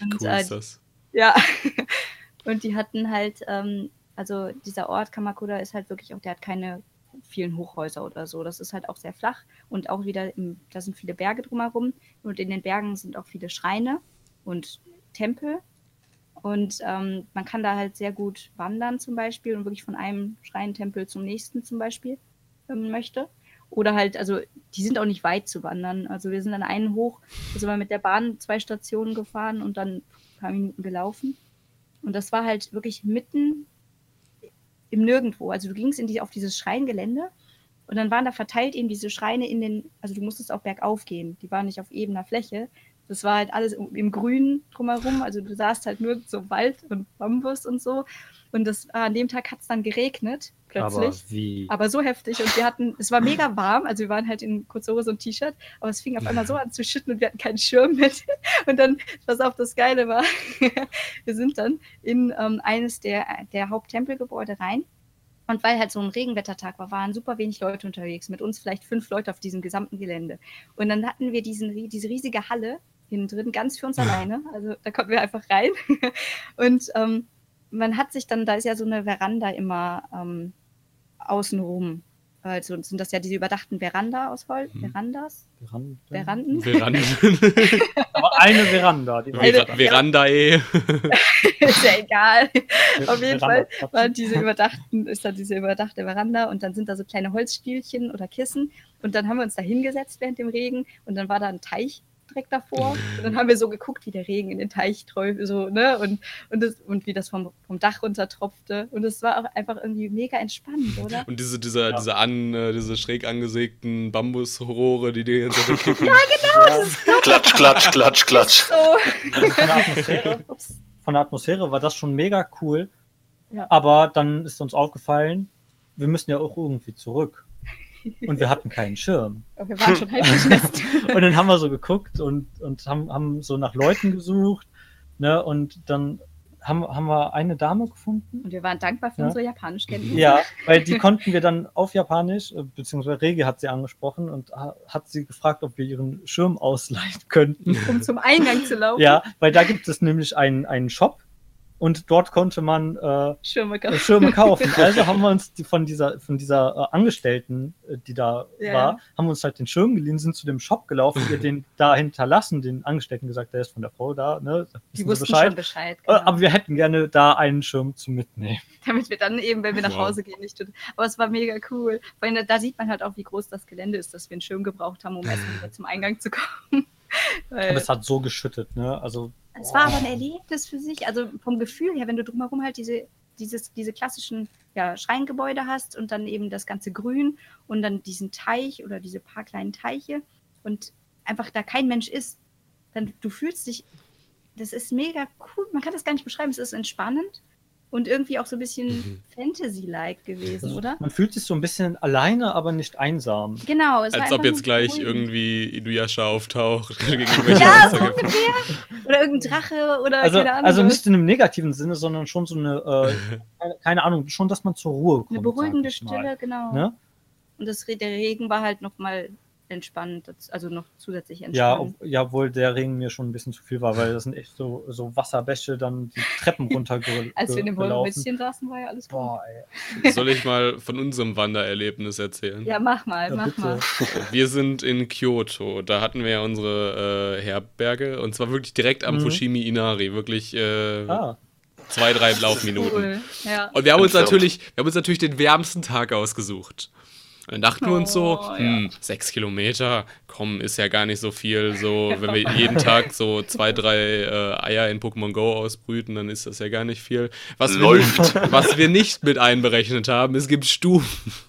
Und, cool äh, ist das. Ja. Und die hatten halt, ähm, also dieser Ort Kamakura ist halt wirklich auch, der hat keine vielen Hochhäuser oder so. Das ist halt auch sehr flach und auch wieder, im, da sind viele Berge drumherum und in den Bergen sind auch viele Schreine und Tempel. Und ähm, man kann da halt sehr gut wandern zum Beispiel und wirklich von einem Schreinentempel zum nächsten zum Beispiel ähm, möchte. Oder halt, also die sind auch nicht weit zu wandern. Also wir sind dann einen hoch, da sind wir mit der Bahn zwei Stationen gefahren und dann ein paar Minuten gelaufen. Und das war halt wirklich mitten im Nirgendwo. Also du gingst in die, auf dieses Schreingelände Und dann waren da verteilt eben diese Schreine in den, also du musstest auch bergauf gehen, die waren nicht auf ebener Fläche. Das war halt alles im Grün drumherum, also du sahst halt nur so Wald und Bambus und so. Und das, an dem Tag hat es dann geregnet, plötzlich. Aber, wie? aber so heftig. Und wir hatten, es war mega warm, also wir waren halt in kurzer Hose und T-Shirt, aber es fing auf einmal so an zu schütten und wir hatten keinen Schirm mit. Und dann, was auch das Geile war, wir sind dann in ähm, eines der, der Haupttempelgebäude rein. Und weil halt so ein Regenwettertag war, waren super wenig Leute unterwegs. Mit uns vielleicht fünf Leute auf diesem gesamten Gelände. Und dann hatten wir diesen, diese riesige Halle innen drin, ganz für uns alleine. Also da konnten wir einfach rein. Und ähm, man hat sich dann, da ist ja so eine Veranda immer ähm, außenrum. Also sind das ja diese überdachten Veranda aus Holz, hm. Verandas? Veranden? Veranden? Veranden. Aber eine Veranda. Die eine, Verandae. ist ja egal. Auf jeden Fall war diese überdachten, ist da diese überdachte Veranda und dann sind da so kleine Holzspielchen oder Kissen und dann haben wir uns da hingesetzt während dem Regen und dann war da ein Teich direkt davor. Und dann haben wir so geguckt, wie der Regen in den Teich träuft, so, ne? Und, und, das, und wie das vom, vom Dach runter tropfte. Und es war auch einfach irgendwie mega entspannt, oder? Und diese, diese, ja. diese, an, äh, diese schräg angesägten Bambusrohre, die die ganze Zeit kippen. ja, genau! Ja. Klatsch, klatsch, klatsch, klatsch. So. Von, der Atmosphäre, von der Atmosphäre war das schon mega cool. Ja. Aber dann ist uns aufgefallen, wir müssen ja auch irgendwie zurück. Und wir hatten keinen Schirm. Und wir waren schon halb Und dann haben wir so geguckt und, und haben, haben so nach Leuten gesucht. Ne? Und dann haben, haben wir eine Dame gefunden. Und wir waren dankbar für ja. unsere Japanischkenntnisse. Ja, weil die konnten wir dann auf Japanisch, äh, beziehungsweise Regi hat sie angesprochen und hat sie gefragt, ob wir ihren Schirm ausleihen könnten. Um zum Eingang zu laufen. Ja, weil da gibt es nämlich einen, einen Shop, und dort konnte man äh, Schirme, kaufen. Schirme, kaufen. Also haben wir uns die, von dieser, von dieser äh, Angestellten, äh, die da ja. war, haben wir uns halt den Schirm geliehen, sind zu dem Shop gelaufen, ihr den da hinterlassen, den Angestellten gesagt, der ist von der Frau da, ne? Die wussten Bescheid. schon Bescheid. Äh, genau. Aber wir hätten gerne da einen Schirm zum Mitnehmen. Damit wir dann eben, wenn wir nach Hause gehen, nicht tun. Aber es war mega cool. Weil da sieht man halt auch, wie groß das Gelände ist, dass wir einen Schirm gebraucht haben, um erstmal wieder zum Eingang zu kommen. Weil aber es hat so geschüttet, ne? Also es war aber ein Erlebnis für sich, also vom Gefühl her, wenn du drumherum halt diese, dieses, diese klassischen ja, Schreingebäude hast und dann eben das ganze Grün und dann diesen Teich oder diese paar kleinen Teiche und einfach da kein Mensch ist, dann du fühlst dich, das ist mega cool, man kann das gar nicht beschreiben, es ist entspannend und irgendwie auch so ein bisschen mhm. Fantasy-like gewesen, oder? Man fühlt sich so ein bisschen alleine, aber nicht einsam. Genau. Als ob jetzt gleich cool. irgendwie Inuyasha auftaucht. ja, so ungefähr. Oder irgendein Drache oder also, keine Ahnung. Also nicht in einem negativen Sinne, sondern schon so eine, äh, keine, keine, Ahnung, schon, dass man zur Ruhe kommt. Eine beruhigende Stille, genau. Ne? Und das, der Regen war halt nochmal entspannt, also noch zusätzlich entspannt. Ja, ja, obwohl der Regen mir schon ein bisschen zu viel war, weil das sind echt so, so Wasserbäche dann die Treppen runtergelaufen. Als wir in dem Wolkenwitzchen saßen, war ja alles gut. Boah, Soll ich mal von unserem Wandererlebnis erzählen? Ja, mach mal, ja, mach bitte. mal. Wir sind in Kyoto, da hatten wir ja unsere äh, Herberge und zwar wirklich direkt am mhm. Fushimi Inari, wirklich äh, ah zwei, drei Laufminuten. Cool. Ja. Und wir haben uns natürlich, wir haben uns natürlich den wärmsten Tag ausgesucht. Dann dachten oh, wir uns so, oh, hm, ja. sechs Kilometer, komm, ist ja gar nicht so viel. So, wenn wir jeden Tag so zwei, drei äh, Eier in Pokémon Go ausbrüten, dann ist das ja gar nicht viel. Was, Läuft. Wir, nicht, was wir nicht mit einberechnet haben, es gibt Stufen.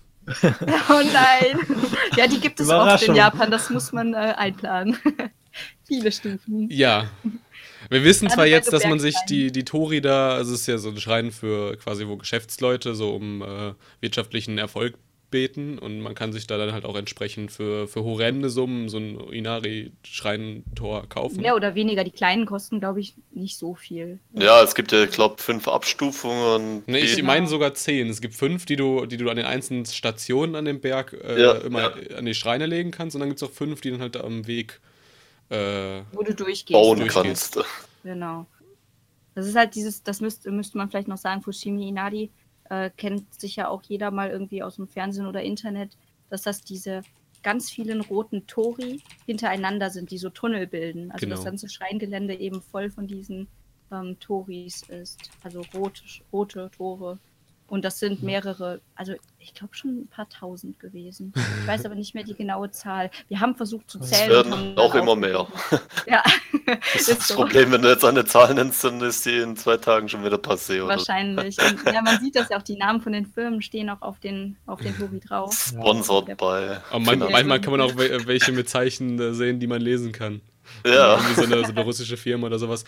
Oh nein. Ja, die gibt es oft in Japan, das muss man äh, einplanen. Viele Stufen. Ja. Wir wissen zwar jetzt, dass man sich die, die Tori da, also es ist ja so ein Schrein für quasi wo Geschäftsleute so um äh, wirtschaftlichen Erfolg beten und man kann sich da dann halt auch entsprechend für, für horrende Summen so ein Inari-Schreintor kaufen. Mehr oder weniger. Die kleinen kosten, glaube ich, nicht so viel. Ja, es gibt ja, glaube ich, fünf Abstufungen. Nee, ich meine sogar zehn. Es gibt fünf, die du, die du an den einzelnen Stationen an dem Berg äh, ja, immer ja. an die Schreine legen kannst und dann gibt es auch fünf, die dann halt am Weg äh, wo du durchgehst. Bauen kannst. Genau. Das ist halt dieses, das müsste, müsste man vielleicht noch sagen, Fushimi Inari äh, kennt sicher auch jeder mal irgendwie aus dem Fernsehen oder Internet, dass das diese ganz vielen roten Tori hintereinander sind, die so Tunnel bilden. Also genau. das ganze Schreingelände eben voll von diesen ähm, Toris ist. Also rote, rote Tore. Und das sind mehrere, also ich glaube schon ein paar tausend gewesen. Ich weiß aber nicht mehr die genaue Zahl. Wir haben versucht zu zählen. Es werden auch immer mehr. Ja. Das ist das so. Problem, wenn du jetzt eine Zahl nennst, dann ist die in zwei Tagen schon wieder passé. Oder? Wahrscheinlich. Und, ja, man sieht das ja auch, die Namen von den Firmen stehen auch auf den, auf den Tori drauf. Sponsored ja. bei. Manchmal kann man auch welche mit Zeichen sehen, die man lesen kann. Ja. Irgendwie so eine, so eine russische Firma oder sowas.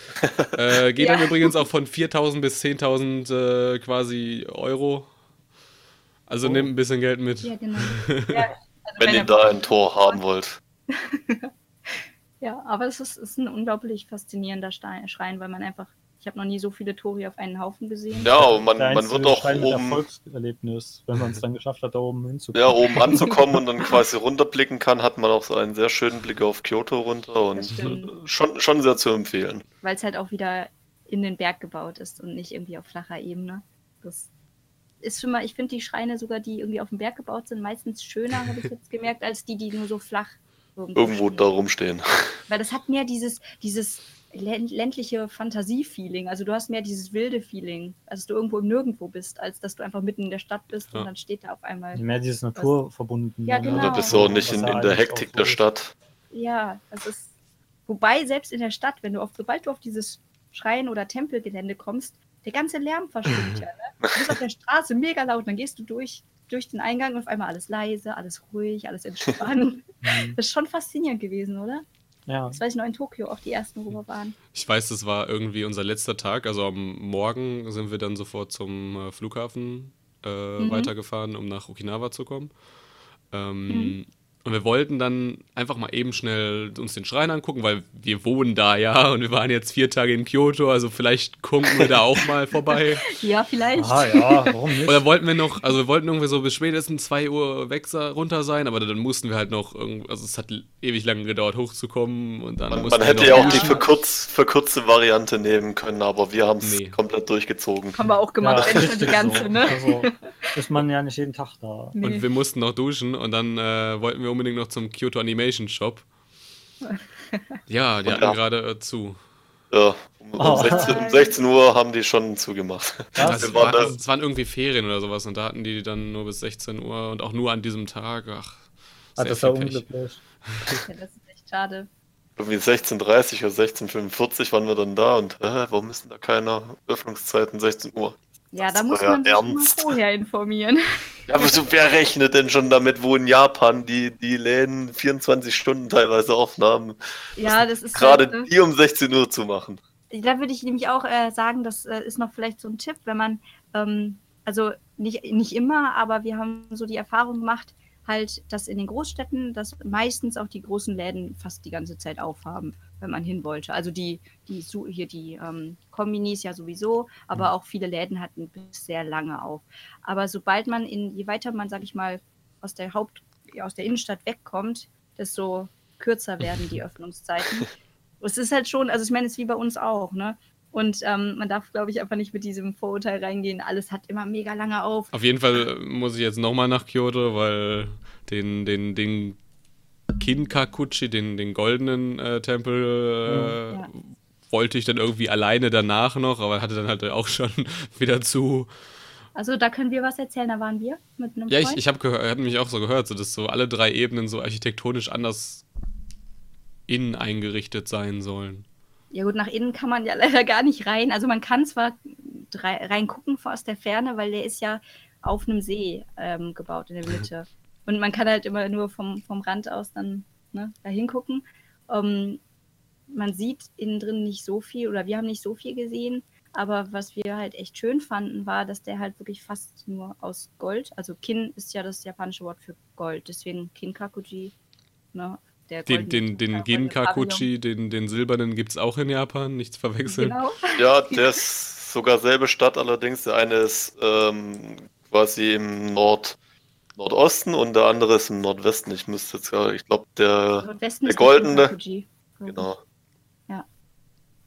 Äh, geht ja. dann übrigens auch von 4.000 bis 10.000 äh, quasi Euro. Also oh. nehmt ein bisschen Geld mit. Ja, genau. Ja, also wenn ihr da ein Tor haben wollt. ja, aber es ist, ist ein unglaublich faszinierender Schrein, weil man einfach ich habe noch nie so viele Tori auf einen Haufen gesehen. Ja, und man, man wird auch oben... Erfolgserlebnis, wenn man es dann geschafft hat, da oben hinzukommen. Ja, oben anzukommen und dann quasi runterblicken kann, hat man auch so einen sehr schönen Blick auf Kyoto runter und schon, schon sehr zu empfehlen. Weil es halt auch wieder in den Berg gebaut ist und nicht irgendwie auf flacher Ebene. Das ist schon mal, ich finde die Schreine sogar, die irgendwie auf dem Berg gebaut sind, meistens schöner, habe ich jetzt gemerkt, als die, die nur so flach irgendwo stehen. da rumstehen. Weil das hat mehr dieses, dieses ländliche Fantasie-Feeling. Also du hast mehr dieses wilde Feeling, als du irgendwo im Nirgendwo bist, als dass du einfach mitten in der Stadt bist ja. und dann steht da auf einmal. Mehr dieses Naturverbunden. Ja, genau. Du bist so nicht in, in der Hektik der Stadt. Ja, das ist. Wobei selbst in der Stadt, wenn du auf, sobald du auf dieses Schrein- oder Tempelgelände kommst, der ganze Lärm verstimmt ja. Ne? Du bist auf der Straße mega laut, dann gehst du durch, durch den Eingang und auf einmal alles leise, alles ruhig, alles entspannt. Mhm. das ist schon faszinierend gewesen, oder? Ja. Das weiß ich noch in Tokio, auch die ersten, wo wir waren. Ich weiß, das war irgendwie unser letzter Tag. Also am Morgen sind wir dann sofort zum äh, Flughafen äh, mhm. weitergefahren, um nach Okinawa zu kommen. Ähm, mhm. Und wir wollten dann einfach mal eben schnell uns den Schrein angucken, weil wir wohnen da ja und wir waren jetzt vier Tage in Kyoto, also vielleicht gucken wir da auch mal vorbei. Ja, vielleicht. Ah ja, warum nicht? Oder wollten wir noch, also wir wollten irgendwie so bis spätestens 2 Uhr weg runter sein, aber dann mussten wir halt noch, also es hat ewig lange gedauert hochzukommen und dann Man, man hätte ja auch die verkürz, verkürzte Variante nehmen können, aber wir haben es nee. komplett durchgezogen. Haben wir auch gemacht, ja, die ganze, so. ne? Also ist man ja nicht jeden Tag da. Nee. Und wir mussten noch duschen und dann äh, wollten wir unbedingt noch zum Kyoto Animation Shop. Ja, die Und hatten ja. gerade äh, zu. Ja, um, oh. 16, um, 16, Uhr haben die schon zugemacht. Das, war, das waren irgendwie Ferien oder sowas und da hatten die dann nur bis 16 Uhr und auch nur an diesem Tag. Ach, ah, das war unglücklich. Ja, das ist echt schade. Irgendwie 16.30 oder 16.45 waren wir dann da und äh, warum müssen da keine Öffnungszeiten 16 Uhr? Ja, da muss man sich mal vorher informieren. Ja, aber so, wer rechnet denn schon damit, wo in Japan die, die Läden 24 Stunden teilweise offen haben? Ja, das ist gerade halt, die um 16 Uhr zu machen. Da würde ich nämlich auch äh, sagen, das äh, ist noch vielleicht so ein Tipp, wenn man, ähm, also nicht, nicht immer, aber wir haben so die Erfahrung gemacht, halt, dass in den Großstädten, dass meistens auch die großen Läden fast die ganze Zeit aufhaben wenn man hin wollte. Also die, die hier die ähm, Kombinis ja sowieso, aber mhm. auch viele Läden hatten bis sehr lange auf. Aber sobald man in, je weiter man, sag ich mal, aus der Haupt, aus der Innenstadt wegkommt, desto kürzer werden die Öffnungszeiten. es ist halt schon, also ich meine, es ist wie bei uns auch, ne? Und ähm, man darf, glaube ich, einfach nicht mit diesem Vorurteil reingehen. Alles hat immer mega lange auf. Auf jeden Fall muss ich jetzt nochmal nach Kyoto, weil den, den, den Kinkakuchi, den, den goldenen äh, Tempel, äh, ja. wollte ich dann irgendwie alleine danach noch, aber hatte dann halt auch schon wieder zu. Also da können wir was erzählen, da waren wir mit einem Ja, Freund. ich, ich habe mich auch so gehört, so, dass so alle drei Ebenen so architektonisch anders innen eingerichtet sein sollen. Ja gut, nach innen kann man ja leider gar nicht rein. Also man kann zwar reingucken aus der Ferne, weil der ist ja auf einem See ähm, gebaut in der Mitte. Und man kann halt immer nur vom, vom Rand aus dann ne, da hingucken. Um, man sieht innen drin nicht so viel oder wir haben nicht so viel gesehen. Aber was wir halt echt schön fanden, war, dass der halt wirklich fast nur aus Gold, also Kin ist ja das japanische Wort für Gold, deswegen Kinkakuji. Ne, der den den, den Ginkakuji, den, den silbernen, gibt es auch in Japan, nichts verwechseln. Genau. Ja, der ist sogar selbe Stadt, allerdings der eine ist ähm, quasi im Nord, Nordosten und der andere ist im Nordwesten. Ich müsste jetzt gerade, ich glaube, der, der goldene. Genau. Ja.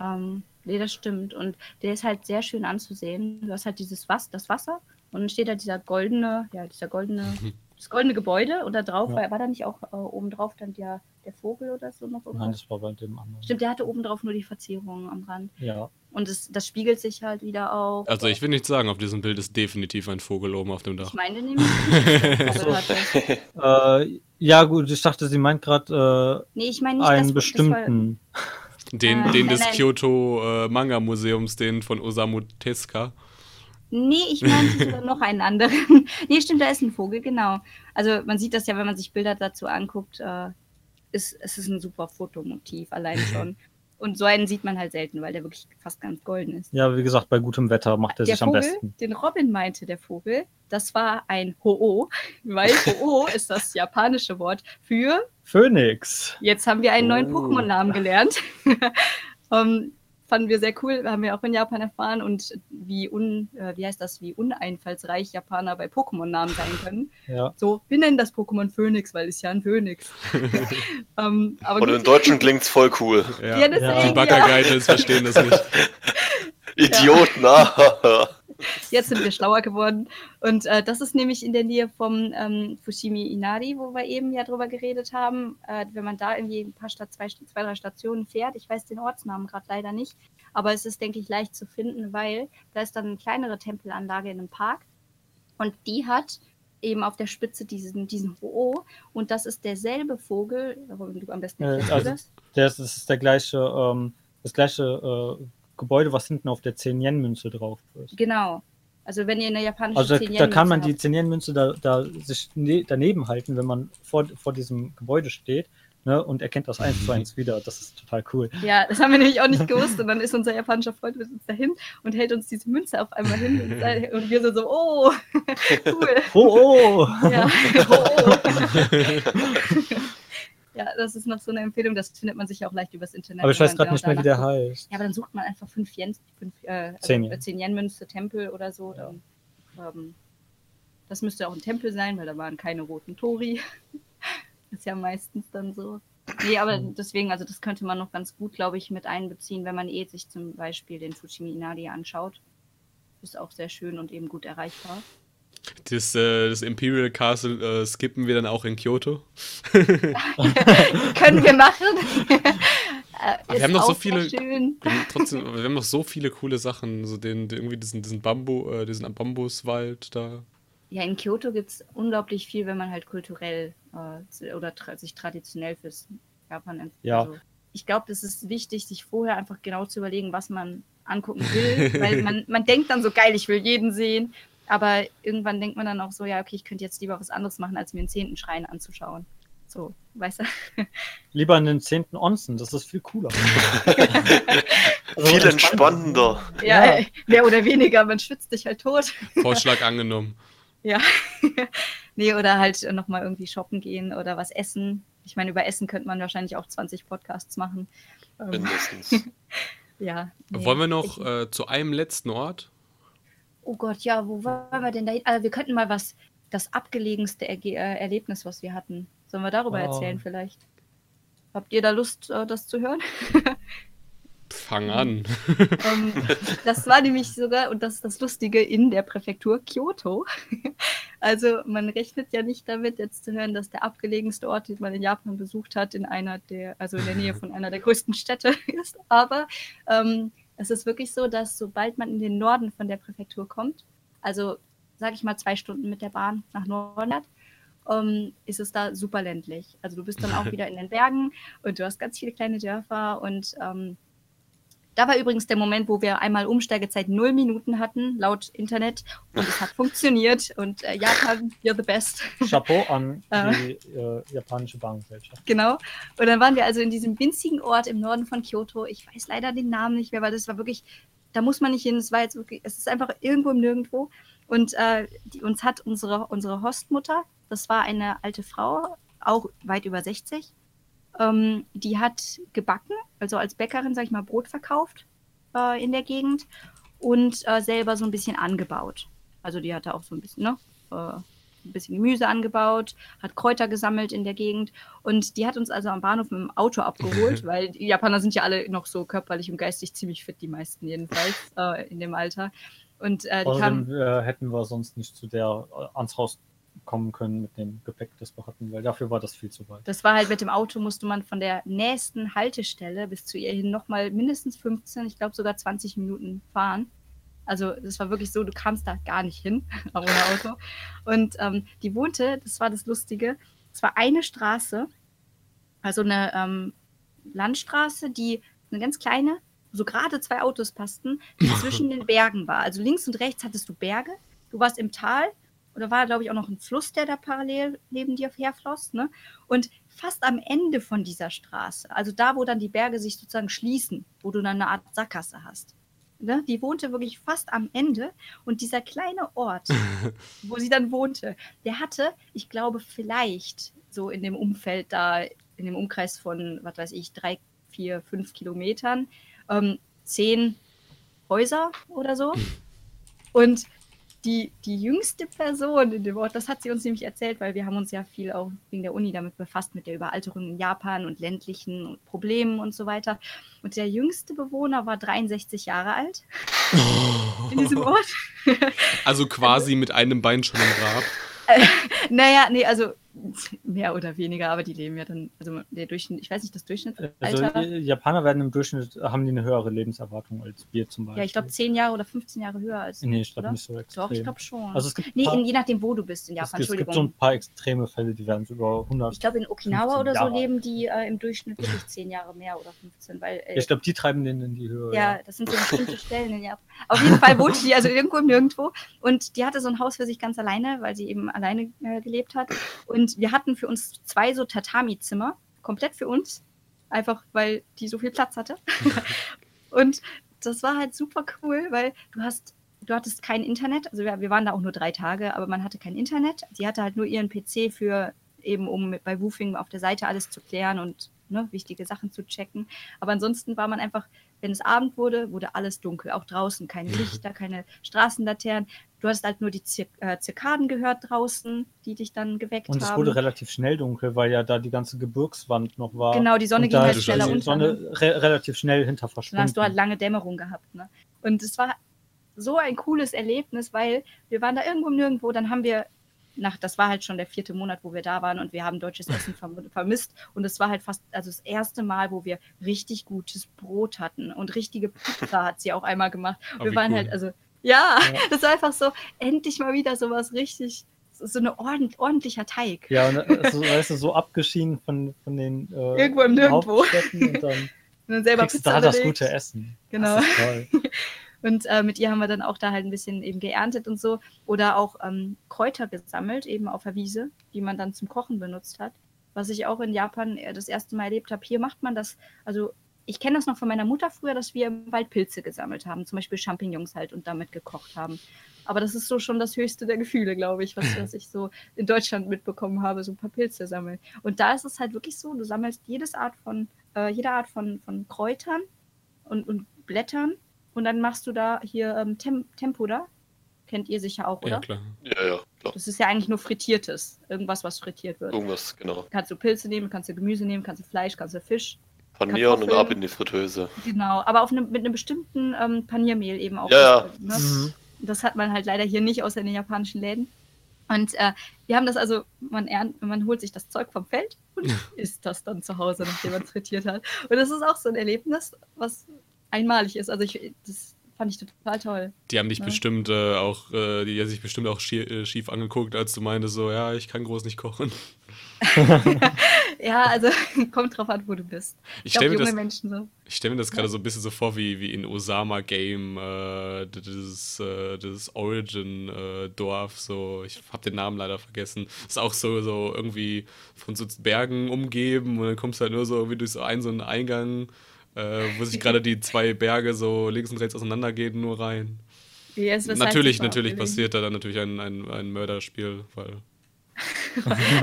Ähm, nee, das stimmt. Und der ist halt sehr schön anzusehen. Du hast halt dieses Was, das Wasser und dann steht da dieser goldene, ja, dieser goldene, das goldene Gebäude und da drauf ja. war, war da nicht auch äh, oben drauf dann der, der Vogel oder so noch? Nein, das war bei dem anderen. Stimmt, der hatte oben drauf nur die Verzierungen am Rand. Ja. Und das, das spiegelt sich halt wieder auch. Also ich will nicht sagen, auf diesem Bild ist definitiv ein Vogel oben auf dem Dach. Ich meine nämlich. äh, ja gut, ich dachte, sie meint gerade äh, nee, ich mein nicht, einen das, bestimmten. Das war, den, äh, den des Kyoto äh, Manga Museums, den von Osamu Tezuka. Nee, ich meinte noch einen anderen. nee, stimmt, da ist ein Vogel, genau. Also man sieht das ja, wenn man sich Bilder dazu anguckt, äh, ist, es ist ein super Fotomotiv allein schon. Und so einen sieht man halt selten, weil der wirklich fast ganz golden ist. Ja, wie gesagt, bei gutem Wetter macht er der sich Vogel, am besten. Den Robin meinte, der Vogel, das war ein Ho-Oh, weil Ho-Oh ist das japanische Wort für Phönix. Jetzt haben wir einen neuen oh. Pokémon-Namen gelernt. um, fanden wir sehr cool, haben wir auch in Japan erfahren und wie un, äh, wie heißt das, wie uneinfallsreich Japaner bei Pokémon-Namen sein können. Ja. So, wir nennen das Pokémon Phoenix, weil es ja ein Phönix. ähm, aber und im Deutschen klingt es voll cool. Ja, ja, ja. Die Backergeitels verstehen das nicht. Idioten, ah. Jetzt sind wir schlauer geworden. Und äh, das ist nämlich in der Nähe vom ähm, Fushimi Inari, wo wir eben ja drüber geredet haben. Äh, wenn man da irgendwie ein paar Stadt, zwei, zwei, drei Stationen fährt, ich weiß den Ortsnamen gerade leider nicht, aber es ist, denke ich, leicht zu finden, weil da ist dann eine kleinere Tempelanlage in einem Park und die hat eben auf der Spitze diesen, diesen Ho und das ist derselbe Vogel, am besten äh, also, das? Das ist der gleiche, ähm, das gleiche äh, Gebäude, was hinten auf der 10-Yen-Münze drauf ist. Genau. Also wenn ihr eine japanische Also da, da kann man die 10-Yen-Münze da, da sich ne daneben halten, wenn man vor, vor diesem Gebäude steht ne, und erkennt das eins zu eins wieder. Das ist total cool. Ja, das haben wir nämlich auch nicht gewusst. Und dann ist unser japanischer Freund mit uns dahin und hält uns diese Münze auf einmal hin. Und, und wir sind so, oh, cool. Oh, oh. Ja, oh, oh. Ja, das ist noch so eine Empfehlung, das findet man sich auch leicht übers Internet. Aber ich weiß gerade nicht mehr, wie der heißt. Ja, aber dann sucht man einfach 5 Yen, fünf, äh, also 10 Yen. Yen Münze Tempel oder so. Dann, ähm, das müsste auch ein Tempel sein, weil da waren keine roten Tori. ist ja meistens dann so. Nee, aber deswegen, also das könnte man noch ganz gut, glaube ich, mit einbeziehen, wenn man eh sich zum Beispiel den Fushimi Inari anschaut. Ist auch sehr schön und eben gut erreichbar. Das, äh, das Imperial Castle äh, skippen wir dann auch in Kyoto. Können wir machen. wir haben noch so viele. Trotzdem, wir haben noch so viele coole Sachen. So den, den irgendwie diesen, diesen Bambu, äh, diesen Bambuswald da. Ja, in Kyoto gibt es unglaublich viel, wenn man halt kulturell äh, oder tra sich traditionell fürs Japan entscheidet. Ja. Also, ich glaube, es ist wichtig, sich vorher einfach genau zu überlegen, was man angucken will, weil man, man denkt dann so geil, ich will jeden sehen aber irgendwann denkt man dann auch so, ja, okay, ich könnte jetzt lieber was anderes machen, als mir einen zehnten Schrein anzuschauen. So, weißt du? Lieber einen zehnten Onsen, das ist viel cooler. also viel entspannender. Ja, ja, mehr oder weniger, man schwitzt dich halt tot. Vorschlag angenommen. Ja. nee, oder halt nochmal irgendwie shoppen gehen oder was essen. Ich meine, über Essen könnte man wahrscheinlich auch 20 Podcasts machen. Ähm, Mindestens. ja. Nee, Wollen wir noch äh, zu einem letzten Ort? Oh Gott, ja, wo waren wir denn da? Also wir könnten mal was, das abgelegenste Erge äh, Erlebnis, was wir hatten. Sollen wir darüber oh. erzählen vielleicht? Habt ihr da Lust, äh, das zu hören? Fang an. um, ähm, das war nämlich sogar, und das ist das Lustige, in der Präfektur Kyoto. also man rechnet ja nicht damit, jetzt zu hören, dass der abgelegenste Ort, den man in Japan besucht hat, in einer der, also in der Nähe von einer der größten Städte ist. Aber ähm, es ist wirklich so, dass sobald man in den Norden von der Präfektur kommt, also sage ich mal zwei Stunden mit der Bahn nach Norden, ähm, ist es da super ländlich. Also du bist dann auch wieder in den Bergen und du hast ganz viele kleine Dörfer und ähm, da war übrigens der Moment, wo wir einmal Umsteigezeit null Minuten hatten, laut Internet. Und es hat funktioniert. Und äh, Japan, you're the best. Chapeau an äh. die äh, japanische Bahngesellschaft. Genau. Und dann waren wir also in diesem winzigen Ort im Norden von Kyoto. Ich weiß leider den Namen nicht mehr, weil das war wirklich, da muss man nicht hin. Es war jetzt wirklich, es ist einfach irgendwo im Nirgendwo. Und äh, die, uns hat unsere, unsere Hostmutter, das war eine alte Frau, auch weit über 60, ähm, die hat gebacken, also als Bäckerin, sag ich mal, Brot verkauft äh, in der Gegend und äh, selber so ein bisschen angebaut. Also die hatte auch so ein bisschen, ne? Äh, ein bisschen Gemüse angebaut, hat Kräuter gesammelt in der Gegend und die hat uns also am Bahnhof mit dem Auto abgeholt, weil die Japaner sind ja alle noch so körperlich und geistig ziemlich fit, die meisten jedenfalls äh, in dem Alter. Und äh, die Außerdem, kam, äh, hätten wir sonst nicht zu der äh, ans Haus kommen können mit dem Gepäck, das wir hatten, weil dafür war das viel zu weit. Das war halt mit dem Auto, musste man von der nächsten Haltestelle bis zu ihr hin nochmal mindestens 15, ich glaube sogar 20 Minuten fahren. Also das war wirklich so, du kamst da gar nicht hin ohne Auto. Und ähm, die wohnte, das war das Lustige, es war eine Straße, also eine ähm, Landstraße, die eine ganz kleine, so gerade zwei Autos passten, die zwischen den Bergen war. Also links und rechts hattest du Berge, du warst im Tal und da war, glaube ich, auch noch ein Fluss, der da parallel neben dir herfloss. Ne? Und fast am Ende von dieser Straße, also da, wo dann die Berge sich sozusagen schließen, wo du dann eine Art Sackgasse hast, Ne? Die wohnte wirklich fast am Ende. Und dieser kleine Ort, wo sie dann wohnte, der hatte, ich glaube, vielleicht so in dem Umfeld da, in dem Umkreis von, was weiß ich, drei, vier, fünf Kilometern, ähm, zehn Häuser oder so. Und die, die jüngste Person in dem Ort, das hat sie uns nämlich erzählt, weil wir haben uns ja viel auch wegen der Uni damit befasst, mit der Überalterung in Japan und ländlichen Problemen und so weiter. Und der jüngste Bewohner war 63 Jahre alt in diesem Ort. Also quasi mit einem Bein schon im Grab. naja, nee, also mehr oder weniger, aber die leben ja dann, also der Durchschnitt, ich weiß nicht, das Durchschnitt. Also Japaner werden im Durchschnitt, haben die eine höhere Lebenserwartung als wir zum Beispiel. Ja, ich glaube 10 Jahre oder 15 Jahre höher als Nee, ich glaube nicht so extrem. Doch, ich glaube schon. Also es gibt nee, paar, je nachdem, wo du bist in Japan, es, es gibt so ein paar extreme Fälle, die werden über 100 Ich glaube, in Okinawa oder so leben die äh, im Durchschnitt wirklich 10 Jahre mehr oder 15, weil... Äh, ich glaube, die treiben den in die Höhe. Ja, ja. das sind so bestimmte Stellen in Japan. Auf jeden Fall wohnte die also irgendwo Nirgendwo und die hatte so ein Haus für sich ganz alleine, weil sie eben alleine äh, gelebt hat und wir hatten für uns zwei so Tatami-Zimmer, komplett für uns, einfach weil die so viel Platz hatte. und das war halt super cool, weil du hast, du hattest kein Internet, also wir, wir waren da auch nur drei Tage, aber man hatte kein Internet. Sie hatte halt nur ihren PC für eben, um bei Woofing auf der Seite alles zu klären und ne, wichtige Sachen zu checken. Aber ansonsten war man einfach, wenn es Abend wurde, wurde alles dunkel, auch draußen, keine Lichter, keine Straßenlaternen. Du hast halt nur die Zir äh, Zirkaden gehört draußen, die dich dann geweckt haben. Und es wurde relativ schnell dunkel, weil ja da die ganze Gebirgswand noch war. Genau, die Sonne ging halt schneller unter. Die Sonne ne? re relativ schnell hinter verschwunden. Dann hast du halt lange Dämmerung gehabt. Ne? Und es war so ein cooles Erlebnis, weil wir waren da irgendwo nirgendwo, dann haben wir nach, das war halt schon der vierte Monat, wo wir da waren und wir haben deutsches Essen vermisst. Und es war halt fast, also das erste Mal, wo wir richtig gutes Brot hatten und richtige Pizza hat sie auch einmal gemacht. Oh, wir waren cool. halt, also, ja, ja, das war einfach so, endlich mal wieder sowas richtig, so ein ordent, ordentlicher Teig. Ja, und also, weißt du, so abgeschieden von, von den äh, Irgendwo im Nirgendwo. Und dann, und dann selber kriegst Pizza da belegt. das gute Essen. Genau. Das ist toll. Und äh, mit ihr haben wir dann auch da halt ein bisschen eben geerntet und so. Oder auch ähm, Kräuter gesammelt, eben auf der Wiese, die man dann zum Kochen benutzt hat. Was ich auch in Japan äh, das erste Mal erlebt habe. Hier macht man das, also ich kenne das noch von meiner Mutter früher, dass wir im Wald Pilze gesammelt haben, zum Beispiel Champignons halt und damit gekocht haben. Aber das ist so schon das höchste der Gefühle, glaube ich, was, was ich so in Deutschland mitbekommen habe, so ein paar Pilze sammeln. Und da ist es halt wirklich so, du sammelst jedes Art von, äh, jede Art von, von Kräutern und, und Blättern und dann machst du da hier ähm, Tem Tempura. Kennt ihr sicher auch, oder? Ja, klar. Ja, ja, klar. Das ist ja eigentlich nur frittiertes. Irgendwas, was frittiert wird. Irgendwas, genau. Kannst du Pilze nehmen, kannst du Gemüse nehmen, kannst du Fleisch, kannst du Fisch. Panieren und ab in die Fritteuse. Genau, aber auf ne, mit einem bestimmten ähm, Paniermehl eben auch. Ja, ja. Ne? Mhm. Das hat man halt leider hier nicht, außer in den japanischen Läden. Und äh, wir haben das also, man, ernt, man holt sich das Zeug vom Feld und isst das dann zu Hause, nachdem man es frittiert hat. Und das ist auch so ein Erlebnis, was einmalig ist. Also ich, das fand ich total toll. Die haben dich ja. bestimmt äh, auch, äh, die haben sich bestimmt auch schief, äh, schief angeguckt, als du meintest, so, ja, ich kann groß nicht kochen. ja, also kommt drauf an, wo du bist. Ich, ich stelle mir, das, so. stell mir das gerade ja. so ein bisschen so vor, wie, wie in Osama Game, äh, dieses, äh, dieses Origin-Dorf, so, ich habe den Namen leider vergessen. Ist auch so, so irgendwie von so Bergen umgeben und dann kommst du halt nur so irgendwie durch so einen, so einen Eingang äh, wo sich gerade die zwei Berge so links und rechts auseinandergehen, nur rein. Yes, natürlich, natürlich passiert da dann natürlich ein, ein, ein Mörderspiel, weil.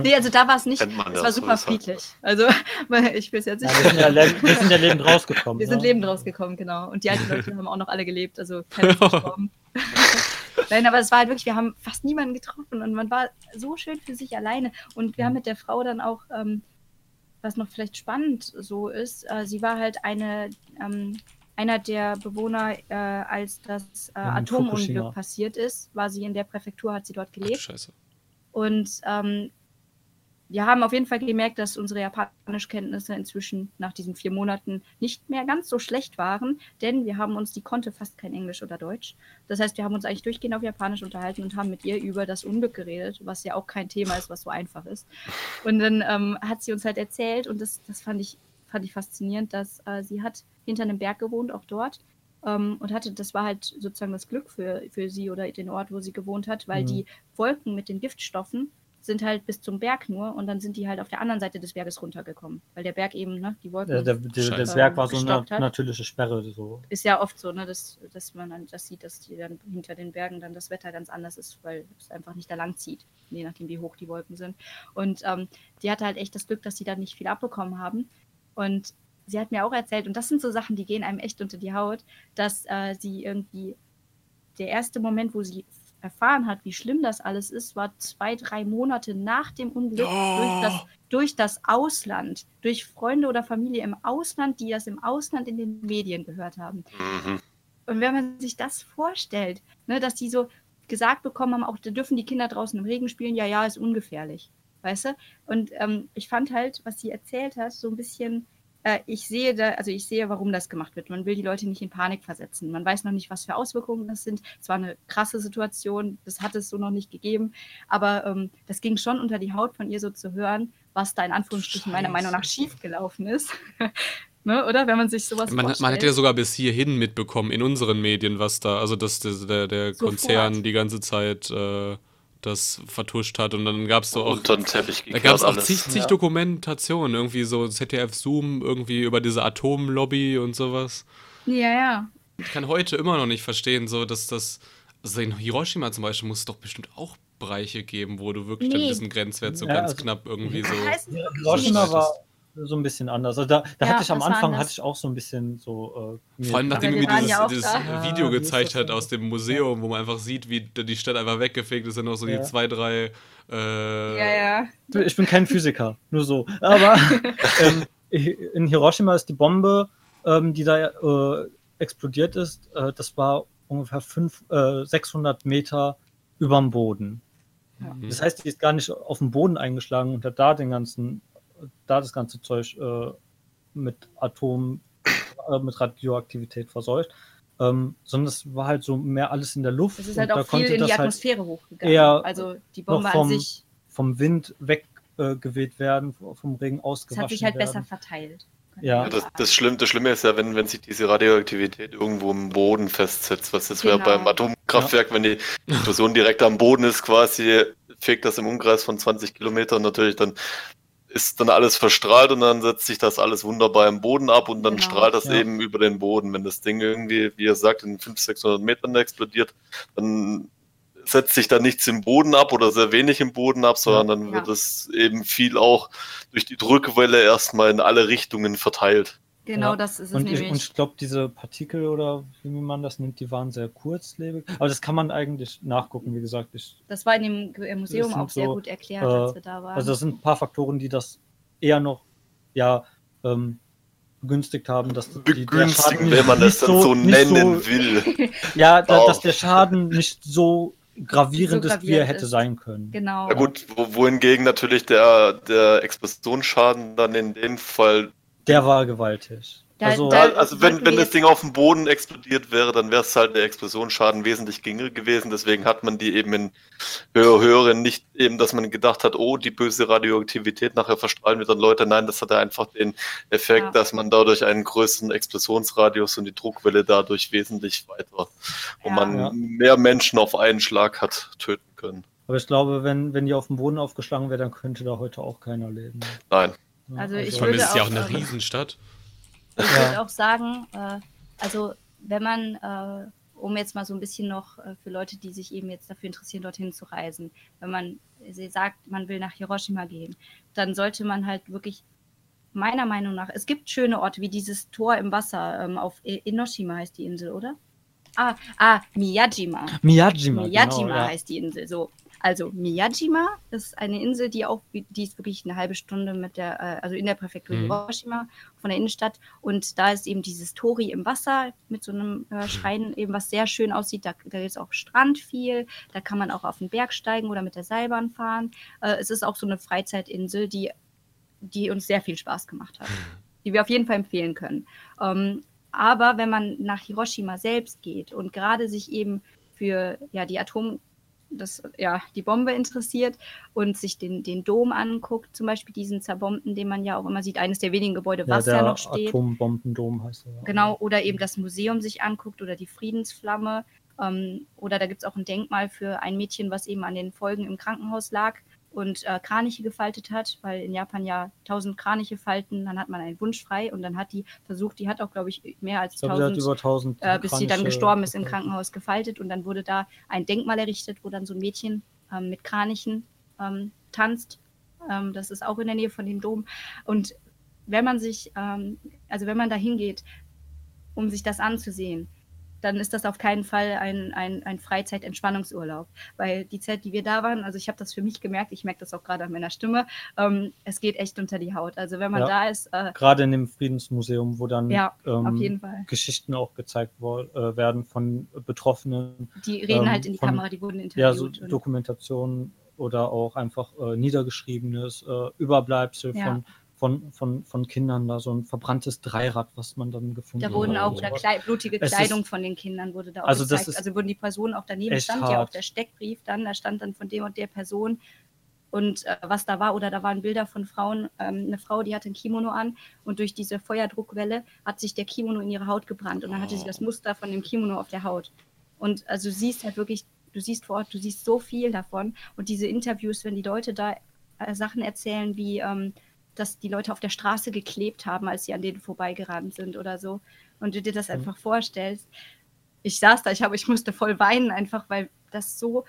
Nee, also da war es nicht. Es war super friedlich. Also, ich will es jetzt nicht. Ja, wir, sind ja, wir, sind ja, lebend rausgekommen. Wir ne? sind lebend rausgekommen, genau. Und die alten Leute haben auch noch alle gelebt, also keiner ist gestorben. Nein, aber es war halt wirklich, wir haben fast niemanden getroffen und man war so schön für sich alleine. Und wir haben mit der Frau dann auch ähm, was noch vielleicht spannend so ist, äh, sie war halt eine, ähm, einer der Bewohner, äh, als das äh, Atomunglück passiert ist, war sie in der Präfektur, hat sie dort gelebt. Ach, scheiße. Und ähm, wir haben auf jeden Fall gemerkt, dass unsere Japanischkenntnisse inzwischen nach diesen vier Monaten nicht mehr ganz so schlecht waren, denn wir haben uns, die konnte fast kein Englisch oder Deutsch. Das heißt, wir haben uns eigentlich durchgehend auf Japanisch unterhalten und haben mit ihr über das Unglück geredet, was ja auch kein Thema ist, was so einfach ist. Und dann ähm, hat sie uns halt erzählt, und das, das fand, ich, fand ich faszinierend, dass äh, sie hat hinter einem Berg gewohnt, auch dort. Ähm, und hatte, das war halt sozusagen das Glück für, für sie oder den Ort, wo sie gewohnt hat, weil mhm. die Wolken mit den Giftstoffen sind halt bis zum Berg nur und dann sind die halt auf der anderen Seite des Berges runtergekommen, weil der Berg eben, ne, die Wolken. Ja, der, der, der Berg war so eine hat. natürliche Sperre. So. Ist ja oft so, ne, dass, dass man dann das sieht, dass die dann hinter den Bergen dann das Wetter ganz anders ist, weil es einfach nicht da lang zieht, je nachdem, wie hoch die Wolken sind. Und ähm, die hatte halt echt das Glück, dass sie da nicht viel abbekommen haben. Und sie hat mir auch erzählt, und das sind so Sachen, die gehen einem echt unter die Haut, dass äh, sie irgendwie der erste Moment, wo sie erfahren hat, wie schlimm das alles ist, war zwei, drei Monate nach dem Unglück oh. durch, das, durch das Ausland, durch Freunde oder Familie im Ausland, die das im Ausland in den Medien gehört haben. Mhm. Und wenn man sich das vorstellt, ne, dass die so gesagt bekommen haben, auch da dürfen die Kinder draußen im Regen spielen, ja, ja, ist ungefährlich. Weißt du? Und ähm, ich fand halt, was sie erzählt hat, so ein bisschen äh, ich sehe da, also ich sehe, warum das gemacht wird. Man will die Leute nicht in Panik versetzen. Man weiß noch nicht, was für Auswirkungen das sind. Es war eine krasse Situation, das hat es so noch nicht gegeben. Aber ähm, das ging schon unter die Haut von ihr so zu hören, was da in Anführungsstrichen Scheiße. meiner Meinung nach schiefgelaufen ist. ne, oder? Wenn man sich sowas man, man hat ja sogar bis hierhin mitbekommen in unseren Medien, was da, also dass der, der Konzern die ganze Zeit äh, das vertuscht hat. Und dann gab es so auch. Unter den Teppich Da gab es auch zig, zig ja. Dokumentationen, irgendwie so ZDF Zoom, irgendwie über diese Atomlobby und sowas. Ja, ja. Ich kann heute immer noch nicht verstehen, so dass das. Also in Hiroshima zum Beispiel muss es doch bestimmt auch Bereiche geben, wo du wirklich nee. dann diesen Grenzwert so ja, ganz also, knapp irgendwie so. Hiroshima war so ein bisschen anders. Also da, da ja, hatte ich am Anfang hatte ich auch so ein bisschen so. Äh, Vor allem nachdem mir dieses, ja dieses Video ja, gezeigt hat aus dem Museum, wo man einfach sieht, wie die Stadt einfach weggefegt ist, sind noch so die zwei, drei. Äh, ja, ja. Ich bin kein Physiker, nur so. Aber ähm, in Hiroshima ist die Bombe, ähm, die da äh, explodiert ist, äh, das war ungefähr fünf, 600 äh, Meter über dem Boden. Das heißt, die ist gar nicht auf dem Boden eingeschlagen und hat da den ganzen da das ganze Zeug äh, mit Atom, äh, mit Radioaktivität verseucht. Ähm, sondern es war halt so mehr alles in der Luft. Es ist halt auch viel in die halt Atmosphäre halt hochgegangen. Also die Bombe vom, an sich. Vom Wind weggeweht äh, werden, vom Regen ausgewaschen Es hat sich halt werden. besser verteilt. Ja. Das, das, Schlimme, das Schlimme ist ja, wenn, wenn sich diese Radioaktivität irgendwo im Boden festsetzt. Was das genau. wäre beim Atomkraftwerk, ja. wenn die Explosion direkt am Boden ist, quasi fegt das im Umkreis von 20 Kilometern natürlich dann ist dann alles verstrahlt und dann setzt sich das alles wunderbar im Boden ab und dann genau, strahlt das ja. eben über den Boden. Wenn das Ding irgendwie, wie ihr sagt, in 500, 600 Metern explodiert, dann setzt sich da nichts im Boden ab oder sehr wenig im Boden ab, sondern dann ja. wird es eben viel auch durch die Drückwelle erstmal in alle Richtungen verteilt. Genau, ja. das ist es und nämlich. Ich, und ich glaube, diese Partikel oder wie man das nennt, die waren sehr kurzlebig. Aber das kann man eigentlich nachgucken, wie gesagt. Ich, das war in dem Museum auch sehr so, gut erklärt, äh, als wir da waren. Also das sind ein paar Faktoren, die das eher noch ja, ähm, begünstigt haben, dass Begünstigen, die, wenn man das dann so, so nennen so, will. ja, da, dass der Schaden nicht so gravierend, so ist, wie er hätte ist. sein können. Genau. Ja gut, wohingegen natürlich der, der Explosionsschaden dann in dem Fall der war gewaltig. Da, also, da, also wenn, wenn das Ding auf dem Boden explodiert wäre, dann wäre es halt der Explosionsschaden wesentlich geringer gewesen. Deswegen hat man die eben in höher, höheren nicht eben, dass man gedacht hat, oh, die böse Radioaktivität nachher verstrahlen wir dann Leute. Nein, das hatte einfach den Effekt, ja. dass man dadurch einen größeren Explosionsradius und die Druckwelle dadurch wesentlich weiter, wo ja. man ja. mehr Menschen auf einen Schlag hat töten können. Aber ich glaube, wenn, wenn die auf dem Boden aufgeschlagen wäre, dann könnte da heute auch keiner leben. Nein. Also, ich also, würde ist ja auch eine Riesenstadt. Ich würde auch sagen, äh, also wenn man, äh, um jetzt mal so ein bisschen noch äh, für Leute, die sich eben jetzt dafür interessieren, dorthin zu reisen, wenn man sagt, man will nach Hiroshima gehen, dann sollte man halt wirklich meiner Meinung nach, es gibt schöne Orte wie dieses Tor im Wasser ähm, auf Enoshima heißt die Insel, oder? Ah, ah, Miyajima. Miyajima. Miyajima genau, heißt die Insel. So, Also Miyajima ist eine Insel, die auch, die ist wirklich eine halbe Stunde mit der, äh, also in der Präfektur mhm. Hiroshima von der Innenstadt. Und da ist eben dieses Tori im Wasser mit so einem äh, Schrein eben, was sehr schön aussieht. Da, da ist auch Strand viel, da kann man auch auf den Berg steigen oder mit der Seilbahn fahren. Äh, es ist auch so eine Freizeitinsel, die, die uns sehr viel Spaß gemacht hat, die wir auf jeden Fall empfehlen können. Ähm, aber wenn man nach Hiroshima selbst geht und gerade sich eben für ja, die Atom, das, ja, die Bombe interessiert und sich den, den Dom anguckt, zum Beispiel diesen zerbombten, den man ja auch immer sieht, eines der wenigen Gebäude, was ja, noch steht. Atombombendom heißt er. Genau, oder eben das Museum sich anguckt oder die Friedensflamme. Ähm, oder da gibt es auch ein Denkmal für ein Mädchen, was eben an den Folgen im Krankenhaus lag und äh, Kraniche gefaltet hat, weil in Japan ja tausend Kraniche falten, dann hat man einen Wunsch frei und dann hat die versucht, die hat auch, glaube ich, mehr als tausend, äh, bis sie dann gestorben ist im Krankenhaus gefaltet und dann wurde da ein Denkmal errichtet, wo dann so ein Mädchen ähm, mit Kranichen ähm, tanzt. Ähm, das ist auch in der Nähe von dem Dom. Und wenn man sich, ähm, also wenn man da hingeht, um sich das anzusehen, dann ist das auf keinen Fall ein, ein, ein Freizeit-Entspannungsurlaub. Weil die Zeit, die wir da waren, also ich habe das für mich gemerkt, ich merke das auch gerade an meiner Stimme, ähm, es geht echt unter die Haut. Also wenn man ja, da ist. Äh, gerade in dem Friedensmuseum, wo dann ja, ähm, Geschichten auch gezeigt äh, werden von Betroffenen. Die reden ähm, halt in die von, Kamera, die wurden interviewt. Ja, so Dokumentationen oder auch einfach äh, niedergeschriebenes äh, Überbleibsel ja. von von, von, von Kindern da, so ein verbranntes Dreirad, was man dann gefunden hat. Da wurden auch, oder Kleid, blutige Kleidung ist, von den Kindern wurde da auch also gezeigt. also wurden die Personen auch daneben, stand hart. ja auch der Steckbrief dann, da stand dann von dem und der Person und äh, was da war, oder da waren Bilder von Frauen, ähm, eine Frau, die hatte ein Kimono an und durch diese Feuerdruckwelle hat sich der Kimono in ihre Haut gebrannt und dann hatte sie das Muster von dem Kimono auf der Haut. Und also du siehst halt wirklich, du siehst vor Ort, du siehst so viel davon und diese Interviews, wenn die Leute da äh, Sachen erzählen wie, ähm, dass die Leute auf der Straße geklebt haben, als sie an denen vorbeigerannt sind oder so. Und du dir das mhm. einfach vorstellst. Ich saß da, ich, hab, ich musste voll weinen, einfach weil das so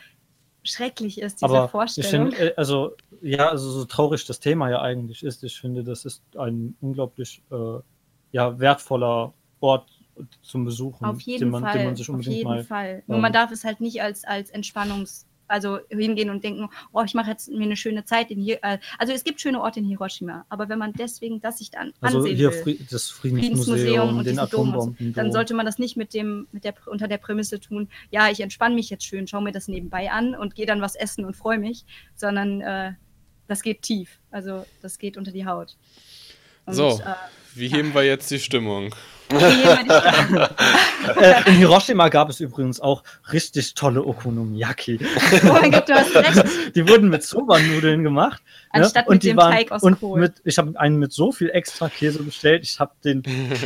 schrecklich ist, diese Aber Vorstellung. Ich find, äh, also, ja, also so traurig das Thema ja eigentlich ist, ich finde, das ist ein unglaublich äh, ja, wertvoller Ort zum Besuchen, auf jeden den man, Fall, den man sich unbedingt auf jeden mal, Fall. Nur ähm, man darf es halt nicht als, als Entspannungs- also hingehen und denken, oh, ich mache jetzt mir eine schöne Zeit in hier. Äh, also es gibt schöne Orte in Hiroshima, aber wenn man deswegen das sich dann also ansehen hier will, das Friedensmuseum, Friedensmuseum und den Atombomben, dann sollte man das nicht mit dem, mit der unter der Prämisse tun, ja, ich entspanne mich jetzt schön, schaue mir das nebenbei an und gehe dann was essen und freue mich, sondern äh, das geht tief. Also das geht unter die Haut. Und, so, äh, wie heben ja. wir jetzt die Stimmung? Äh, in Hiroshima gab es übrigens auch richtig tolle Okonomiyaki. Oh mein Gott, du hast recht. Die wurden mit Soba-Nudeln gemacht. Ne? Anstatt ne? mit dem waren, Teig aus und Kohl. Mit, ich habe einen mit so viel extra Käse bestellt. Ich habe den,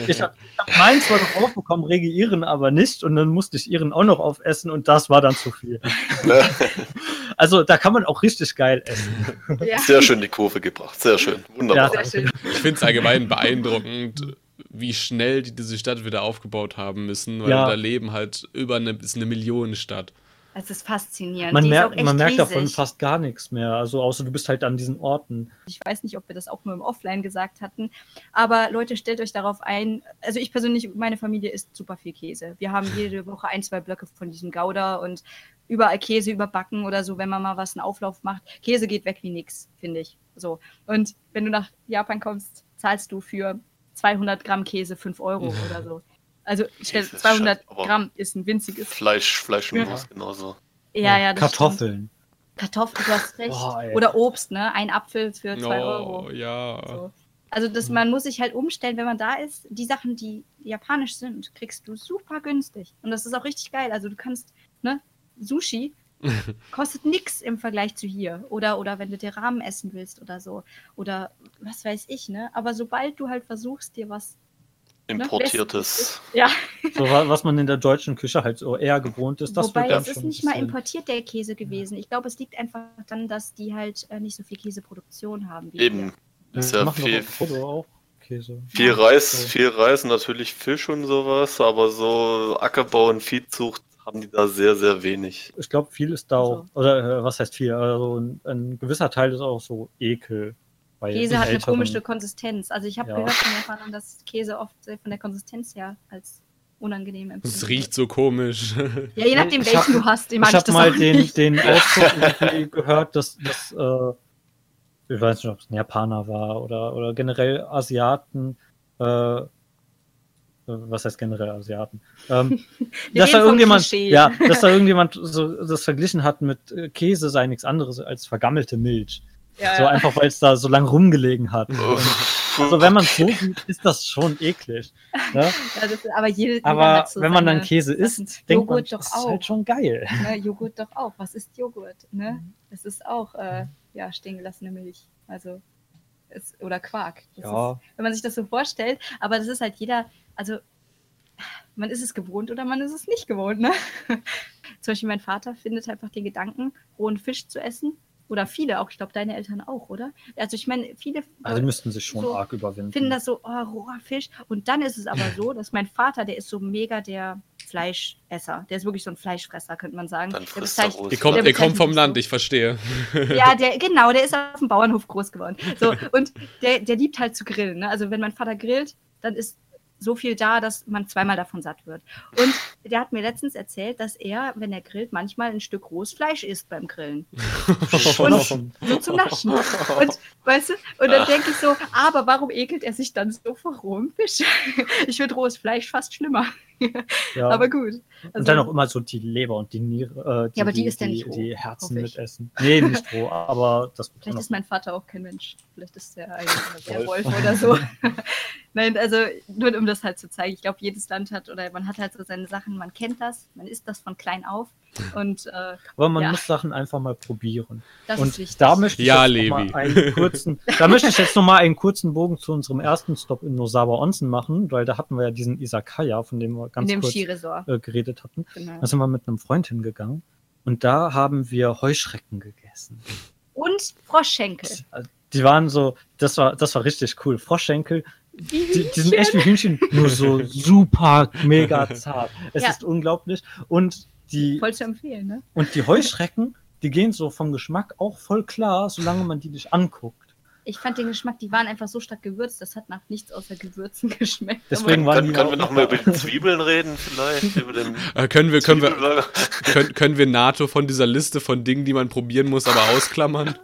ich habe hab meinen zwar noch aufbekommen, Regi ihren aber nicht. Und dann musste ich ihren auch noch aufessen und das war dann zu viel. also da kann man auch richtig geil essen. Ja. Sehr schön die Kurve gebracht. Sehr schön. Wunderbar. Ja, schön. Ich finde es allgemein beeindruckend wie schnell die diese Stadt wieder aufgebaut haben müssen, weil ja. da leben halt über eine, ist eine Millionenstadt. Es ist faszinierend. Man, merkt, man merkt davon fast gar nichts mehr. Also außer du bist halt an diesen Orten. Ich weiß nicht, ob wir das auch nur im Offline gesagt hatten. Aber Leute, stellt euch darauf ein. Also ich persönlich, meine Familie isst super viel Käse. Wir haben jede Woche ein, zwei Blöcke von diesem Gouda und überall Käse überbacken oder so, wenn man mal was einen Auflauf macht. Käse geht weg wie nix, finde ich. So. Und wenn du nach Japan kommst, zahlst du für 200 Gramm Käse 5 Euro oder so. Also ich stelle 200 Gramm ist ein winziges. Fleisch, Fleisch und Wurst genauso. Ja, ja. Kartoffeln. Stimmt. Kartoffeln, du hast recht. Oh, Oder Obst, ne? Ein Apfel für 2 oh, Euro. Ja. So. Also das, man muss sich halt umstellen, wenn man da ist. Die Sachen, die japanisch sind, kriegst du super günstig. Und das ist auch richtig geil. Also du kannst, ne, Sushi Kostet nichts im Vergleich zu hier. Oder, oder wenn du dir Rahmen essen willst oder so. Oder was weiß ich, ne? Aber sobald du halt versuchst, dir was ne, Importiertes. Ne, ja. So, was man in der deutschen Küche halt so eher gewohnt ist. Das Wobei es ist nicht mal importiert der Käse gewesen. Ich glaube, es liegt einfach dann, dass die halt äh, nicht so viel Käseproduktion haben. Eben. Hier. Ist ja viel, auch Käse. viel Reis, viel Reis, natürlich Fisch und sowas, aber so Ackerbau und Viehzucht haben die da sehr, sehr wenig. Ich glaube, viel ist da auch, oder äh, was heißt viel? Also ein, ein, gewisser Teil ist auch so Ekel. Käse hat eine komische Konsistenz. Also ich habe ja. gehört von Japanern, dass Käse oft von der Konsistenz her als unangenehm empfinden. Es riecht so komisch. Ja, je nachdem, welchen hab, du hast. Den ich habe mal den, den Ausdruck gehört, dass, dass äh, ich weiß nicht, ob es ein Japaner war oder, oder generell Asiaten, äh, was heißt generell Asiaten? Ähm, dass da irgendjemand, ja, dass da irgendjemand so das verglichen hat mit äh, Käse sei nichts anderes als vergammelte Milch. Ja, so ja. einfach, weil es da so lange rumgelegen hat. also wenn man es so sieht, ist das schon eklig. Ne? Ja, das, aber jede, aber so wenn man dann Käse isst, denkt man, doch das auch. ist halt schon geil. Ne, Joghurt doch auch. Was ist Joghurt? Ne? Es ist auch äh, ja, stehen gelassene Milch. Also ist, oder Quark. Ja. Ist, wenn man sich das so vorstellt, aber das ist halt jeder, also man ist es gewohnt oder man ist es nicht gewohnt. Ne? Zum Beispiel mein Vater findet einfach den Gedanken, rohen Fisch zu essen oder viele auch, ich glaube, deine Eltern auch, oder? Also ich meine, viele. Also müssten sich schon so arg überwinden. Finden das so, oh, roher Fisch. Und dann ist es aber so, dass mein Vater, der ist so mega der Fleischesser. Der ist wirklich so ein Fleischfresser, könnte man sagen. Dann der bezeichnet, er kommt, er kommt vom Land, ich verstehe. Ja, der, genau, der ist auf dem Bauernhof groß geworden. So, und der, der liebt halt zu grillen. Ne? Also wenn mein Vater grillt, dann ist so viel da, dass man zweimal davon satt wird. Und der hat mir letztens erzählt, dass er, wenn er grillt, manchmal ein Stück rohes Fleisch isst beim Grillen. und so zum Naschen. Und weißt du, und dann denke ich so, aber warum ekelt er sich dann so vor rohem Fisch? ich finde rohes Fleisch fast schlimmer. Ja. Aber gut. Also, und dann auch immer so die Leber und die Niere. Äh, die, ja, aber die, die ist ja nicht roh, Die Herzen mitessen. Nee, nicht roh, aber das. Vielleicht ist mein Vater auch kein Mensch. Vielleicht ist er ein Wolf oder so. Nein, also nur um das halt zu zeigen. Ich glaube, jedes Land hat oder man hat halt so seine Sachen, man kennt das, man isst das von klein auf. Und, äh, Aber man ja. muss Sachen einfach mal probieren. Das und ist wichtig. da möchte ich ja, jetzt noch mal einen kurzen, da möchte ich jetzt nochmal einen kurzen Bogen zu unserem ersten Stop in Nosawa Onsen machen, weil da hatten wir ja diesen Isakaya, von dem wir ganz kurz äh, geredet hatten. Genau. Da sind wir mit einem Freund hingegangen und da haben wir Heuschrecken gegessen. Und Froschschenkel. Die waren so, das war, das war richtig cool. Froschschenkel, die, die, sind echt wie Hühnchen, nur so super mega zart. Es ja. ist unglaublich. Und die. Voll zu empfehlen, ne? Und die Heuschrecken, die gehen so vom Geschmack auch voll klar, solange man die nicht anguckt. Ich fand den Geschmack, die waren einfach so stark gewürzt, das hat nach nichts außer Gewürzen geschmeckt. Deswegen waren können, können wir nochmal über die Zwiebeln reden, vielleicht? Über den äh, können, wir, können, wir, können, können wir NATO von dieser Liste von Dingen, die man probieren muss, aber ausklammern?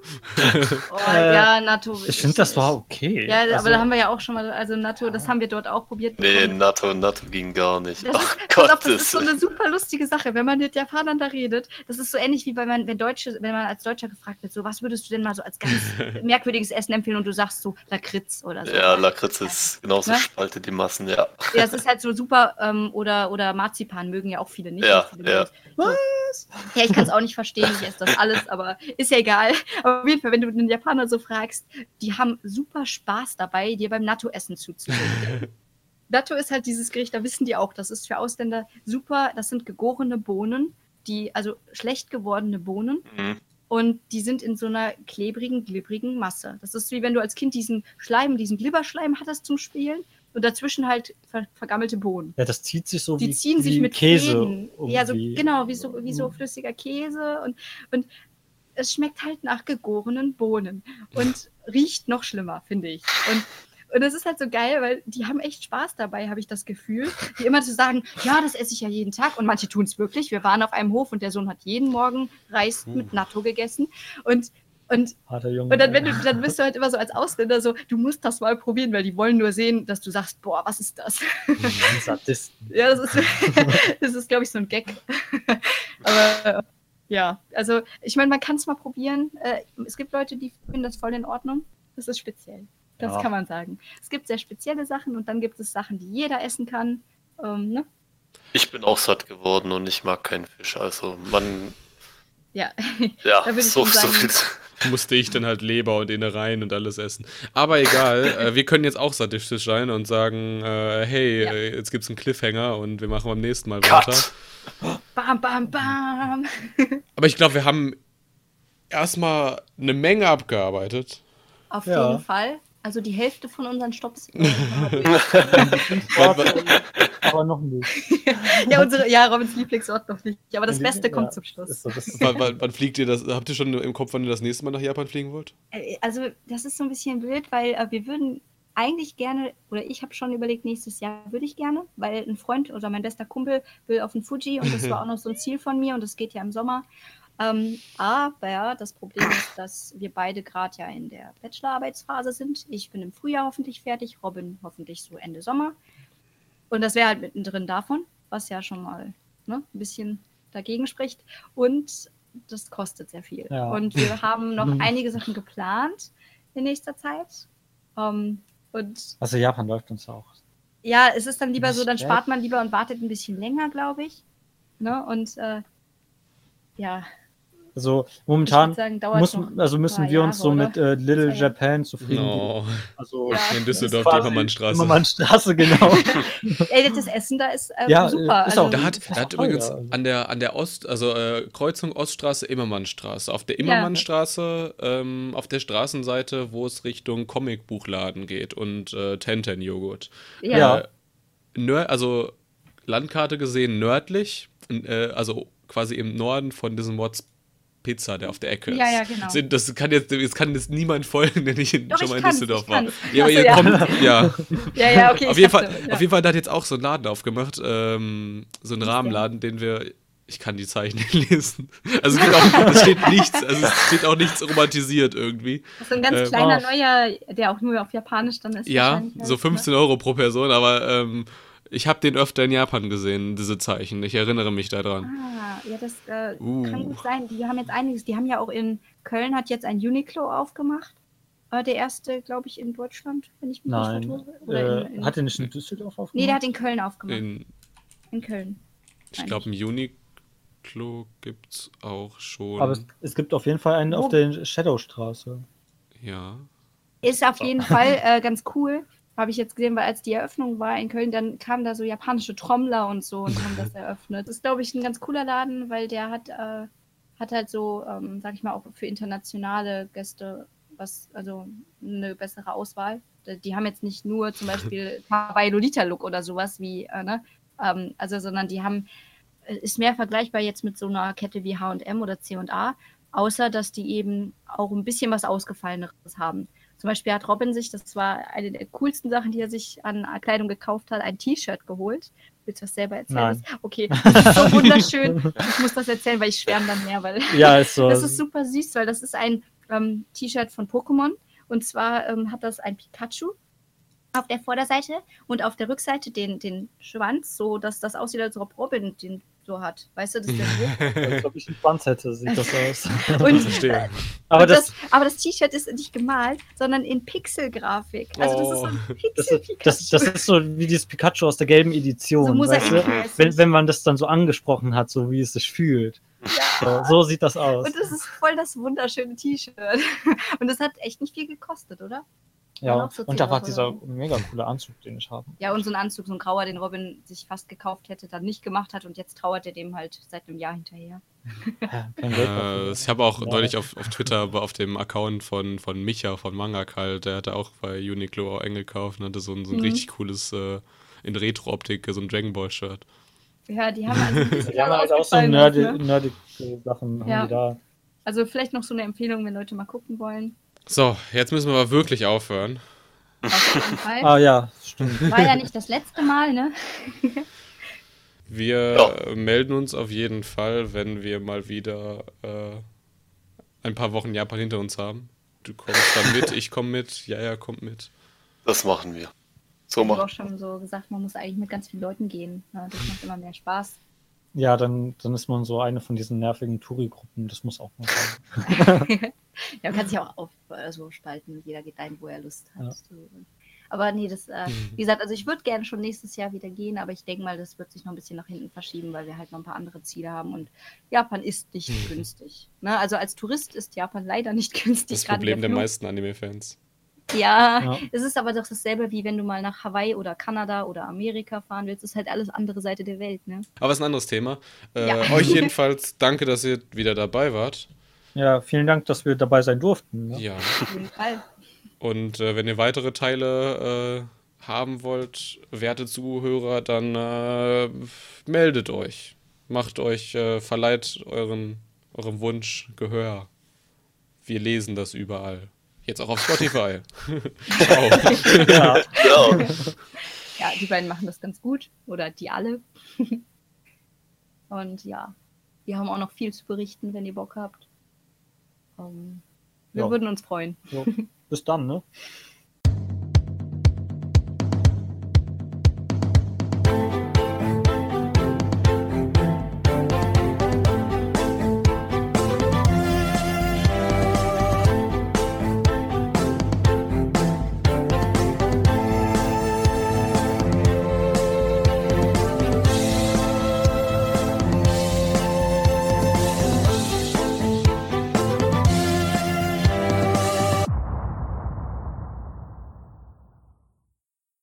oh, ja, NATO. Ich finde, das war okay. Ja, also, aber da haben wir ja auch schon mal, also NATO, das haben wir dort auch probiert. Nee, NATO, NATO ging gar nicht. Das, ist, Gott, auf, das ist so eine super lustige Sache, wenn man mit Japanern da redet. Das ist so ähnlich wie bei man, wenn Deutsche, wenn man als Deutscher gefragt wird, so was würdest du denn mal so als ganz merkwürdiges Essen Essen empfehlen und du sagst so Lakritz oder so. Ja, Lakritz ist genauso ne? spaltet die Massen, ja. Ja, es ist halt so super, ähm, oder, oder Marzipan mögen ja auch viele nicht. Ja, viele ja. Was? Ja, ich kann es auch nicht verstehen, ich esse das alles, aber ist ja egal. Aber auf jeden Fall, wenn du den Japaner so fragst, die haben super Spaß dabei, dir beim Natto-Essen zuzusehen. Natto ist halt dieses Gericht, da wissen die auch, das ist für Ausländer super, das sind gegorene Bohnen, die, also schlecht gewordene Bohnen. Mhm und die sind in so einer klebrigen, glibbrigen Masse. Das ist wie wenn du als Kind diesen Schleim, diesen Glibberschleim hattest zum Spielen und dazwischen halt ver vergammelte Bohnen. Ja, das zieht sich so die wie, ziehen sich wie mit Käse. Ja, so, genau, wie so, wie so flüssiger Käse und, und es schmeckt halt nach gegorenen Bohnen und riecht noch schlimmer, finde ich. Und und das ist halt so geil, weil die haben echt Spaß dabei, habe ich das Gefühl. Die immer zu sagen, ja, das esse ich ja jeden Tag. Und manche tun es wirklich. Wir waren auf einem Hof und der Sohn hat jeden Morgen Reis hm. mit Natto gegessen. Und und, und dann, wenn du, dann bist du halt immer so als Ausländer so, du musst das mal probieren, weil die wollen nur sehen, dass du sagst, boah, was ist das? ja, das ist, das ist glaube ich, so ein Gag. Aber ja, also ich meine, man kann es mal probieren. Äh, es gibt Leute, die finden das voll in Ordnung. Das ist speziell. Das ja. kann man sagen. Es gibt sehr spezielle Sachen und dann gibt es Sachen, die jeder essen kann. Ähm, ne? Ich bin auch satt geworden und ich mag keinen Fisch. Also man. Ja, ja so, so viel. Musste ich dann halt Leber und Innereien und alles essen. Aber egal, äh, wir können jetzt auch sadistisch sein und sagen: äh, Hey, ja. äh, jetzt gibt es einen Cliffhanger und wir machen beim nächsten Mal Cut. weiter. Bam, bam, bam. Aber ich glaube, wir haben erstmal eine Menge abgearbeitet. Auf ja. jeden Fall. Also die Hälfte von unseren Stops. aber noch nicht. ja, unsere, ja, Robins Lieblingsort noch nicht. Aber das Beste ja, kommt zum Schluss. So, wann, wann, wann, fliegt ihr das? Habt ihr schon im Kopf, wann ihr das nächste Mal nach Japan fliegen wollt? Äh, also, das ist so ein bisschen blöd, weil äh, wir würden eigentlich gerne, oder ich habe schon überlegt, nächstes Jahr würde ich gerne, weil ein Freund oder mein bester Kumpel will auf den Fuji und das war auch noch so ein Ziel von mir und das geht ja im Sommer. Ähm, aber das Problem ist, dass wir beide gerade ja in der Bachelorarbeitsphase sind. Ich bin im Frühjahr hoffentlich fertig, Robin hoffentlich so Ende Sommer. Und das wäre halt mittendrin davon, was ja schon mal ne, ein bisschen dagegen spricht. Und das kostet sehr viel. Ja. Und wir haben noch einige Sachen geplant in nächster Zeit. Um, ähm, und also Japan läuft uns auch. Ja, es ist dann lieber so, dann spart man lieber und wartet ein bisschen länger, glaube ich. Ne? Und äh, ja, also momentan sagen, muss, also müssen wir Jahre, uns so oder? mit äh, Little Japan zufrieden no. geben. Also ja. in Düsseldorf die Immermannstraße. Immermannstraße, genau. Ey, das Essen da ist äh, ja, super. Ist auch, also, da hat, da hat übrigens ja. an der an der Ost, also äh, Kreuzung Oststraße, Immermannstraße. Auf der Immermannstraße, ja. ähm, auf der Straßenseite, wo es Richtung Comicbuchladen geht und äh, Tenten-Joghurt. Ja. Äh, also Landkarte gesehen nördlich, äh, also quasi im Norden von diesem What's Pizza, der auf der Ecke ist. Ja, ja, genau. Sind, das kann jetzt, jetzt kann jetzt niemand folgen, der nicht in, Doch, schon mal in Düsseldorf war. Ja, aber ihr ja. kommt, ja. ja, ja, okay. Auf jeden, Fall, ja. auf jeden Fall hat jetzt auch so einen Laden aufgemacht, ähm, so einen Rahmenladen, den wir, ich kann die Zeichen nicht lesen. Also es, auch, es steht nichts, also es steht auch nichts romantisiert irgendwie. Das ist ein ganz äh, kleiner oh. neuer, der auch nur auf Japanisch dann ist. Ja, so 15 ne? Euro pro Person, aber ähm, ich habe den öfter in Japan gesehen, diese Zeichen. Ich erinnere mich daran. Ah, ja, das äh, uh. kann gut sein. Die haben jetzt einiges. Die haben ja auch in Köln hat jetzt ein Uniqlo aufgemacht. War der erste, glaube ich, in Deutschland, wenn ich mich Nein. nicht vertue. Äh, hat er nicht in Düsseldorf aufgemacht? Nee, der hat in Köln aufgemacht. In, in Köln. Ich glaube, ein Uniqlo gibt es auch schon. Aber es, es, gibt auf jeden Fall einen oh. auf der Shadowstraße. Ja. Ist auf jeden Fall äh, ganz cool habe ich jetzt gesehen, weil als die Eröffnung war in Köln, dann kamen da so japanische Trommler und so und haben das eröffnet. Das ist, glaube ich, ein ganz cooler Laden, weil der hat, äh, hat halt so, ähm, sag ich mal, auch für internationale Gäste was, also eine bessere Auswahl. Die haben jetzt nicht nur zum Beispiel Hawaii Lolita Look oder sowas wie, äh, ne? Ähm, also, sondern die haben, äh, ist mehr vergleichbar jetzt mit so einer Kette wie H&M oder C&A, außer dass die eben auch ein bisschen was Ausgefalleneres haben. Zum Beispiel hat Robin sich, das war eine der coolsten Sachen, die er sich an Kleidung gekauft hat, ein T-Shirt geholt. Willst du das selber erzählen? Nein. Okay, das ist so wunderschön. Ich muss das erzählen, weil ich schwärme dann mehr, weil ja, ist so. das ist super süß, weil das ist ein ähm, T-Shirt von Pokémon. Und zwar ähm, hat das ein Pikachu auf der Vorderseite und auf der Rückseite den, den Schwanz, so dass das aussieht, als ob Robin den so hat. Weißt du, das ist der Als ob ich einen Schwanz hätte, sieht das aus. und, äh, aber, das, aber das T-Shirt ist nicht gemalt, sondern in Pixelgrafik. Also das ist so ein oh. Pixel das, das, das, ist so wie dieses Pikachu aus der gelben Edition. So weißt du? wenn, wenn man das dann so angesprochen hat, so wie es sich fühlt. Ja. So, so sieht das aus. Und das ist voll das wunderschöne T-Shirt. Und das hat echt nicht viel gekostet, oder? Ja, und da war dieser mega coole Anzug, den ich habe. Ja, und so ein Anzug, so ein grauer, den Robin sich fast gekauft hätte, dann nicht gemacht hat und jetzt trauert er dem halt seit einem Jahr hinterher. Ja, äh, ich habe auch ja. neulich auf, auf Twitter auf dem Account von, von Micha von Mangakal, der hatte auch bei Uniqlo auch Engel gekauft und hatte so ein, so ein mhm. richtig cooles äh, in Retro-Optik, so ein Dragon Ball Shirt. Ja, die haben also Die haben halt auch so nerdige, ne? nerdige Sachen ja. da. Also vielleicht noch so eine Empfehlung, wenn Leute mal gucken wollen. So, jetzt müssen wir aber wirklich aufhören. Auf jeden Fall. Ah ja, stimmt. War ja nicht das letzte Mal, ne? wir ja. melden uns auf jeden Fall, wenn wir mal wieder äh, ein paar Wochen Japan hinter uns haben. Du kommst dann mit, ich komme mit, ja, ja, kommt mit. Das machen wir. So machen. Ich habe auch schon so gesagt, man muss eigentlich mit ganz vielen Leuten gehen. Ne? Das macht immer mehr Spaß. Ja, dann, dann ist man so eine von diesen nervigen Touri-Gruppen. Das muss auch mal sein. ja, man kann sich auch auf, äh, so spalten. Jeder geht dahin, wo er Lust hat. Ja. Aber nee, das, äh, mhm. wie gesagt, also ich würde gerne schon nächstes Jahr wieder gehen, aber ich denke mal, das wird sich noch ein bisschen nach hinten verschieben, weil wir halt noch ein paar andere Ziele haben und Japan ist nicht mhm. günstig. Ne? Also als Tourist ist Japan leider nicht günstig. Das Problem der, der meisten Anime-Fans. Ja, ja, es ist aber doch dasselbe, wie wenn du mal nach Hawaii oder Kanada oder Amerika fahren willst. Das ist halt alles andere Seite der Welt, ne? Aber es ist ein anderes Thema. Äh, ja. Euch jedenfalls danke, dass ihr wieder dabei wart. Ja, vielen Dank, dass wir dabei sein durften. Ne? Ja. Auf jeden Fall. Und äh, wenn ihr weitere Teile äh, haben wollt, werte Zuhörer, dann äh, meldet euch. Macht euch, äh, verleiht euren, eurem Wunsch Gehör. Wir lesen das überall. Jetzt auch auf Spotify. Ciao. ja. Ciao. ja, die beiden machen das ganz gut. Oder die alle. Und ja, wir haben auch noch viel zu berichten, wenn ihr Bock habt. Ähm, wir ja. würden uns freuen. Ja. Bis dann, ne?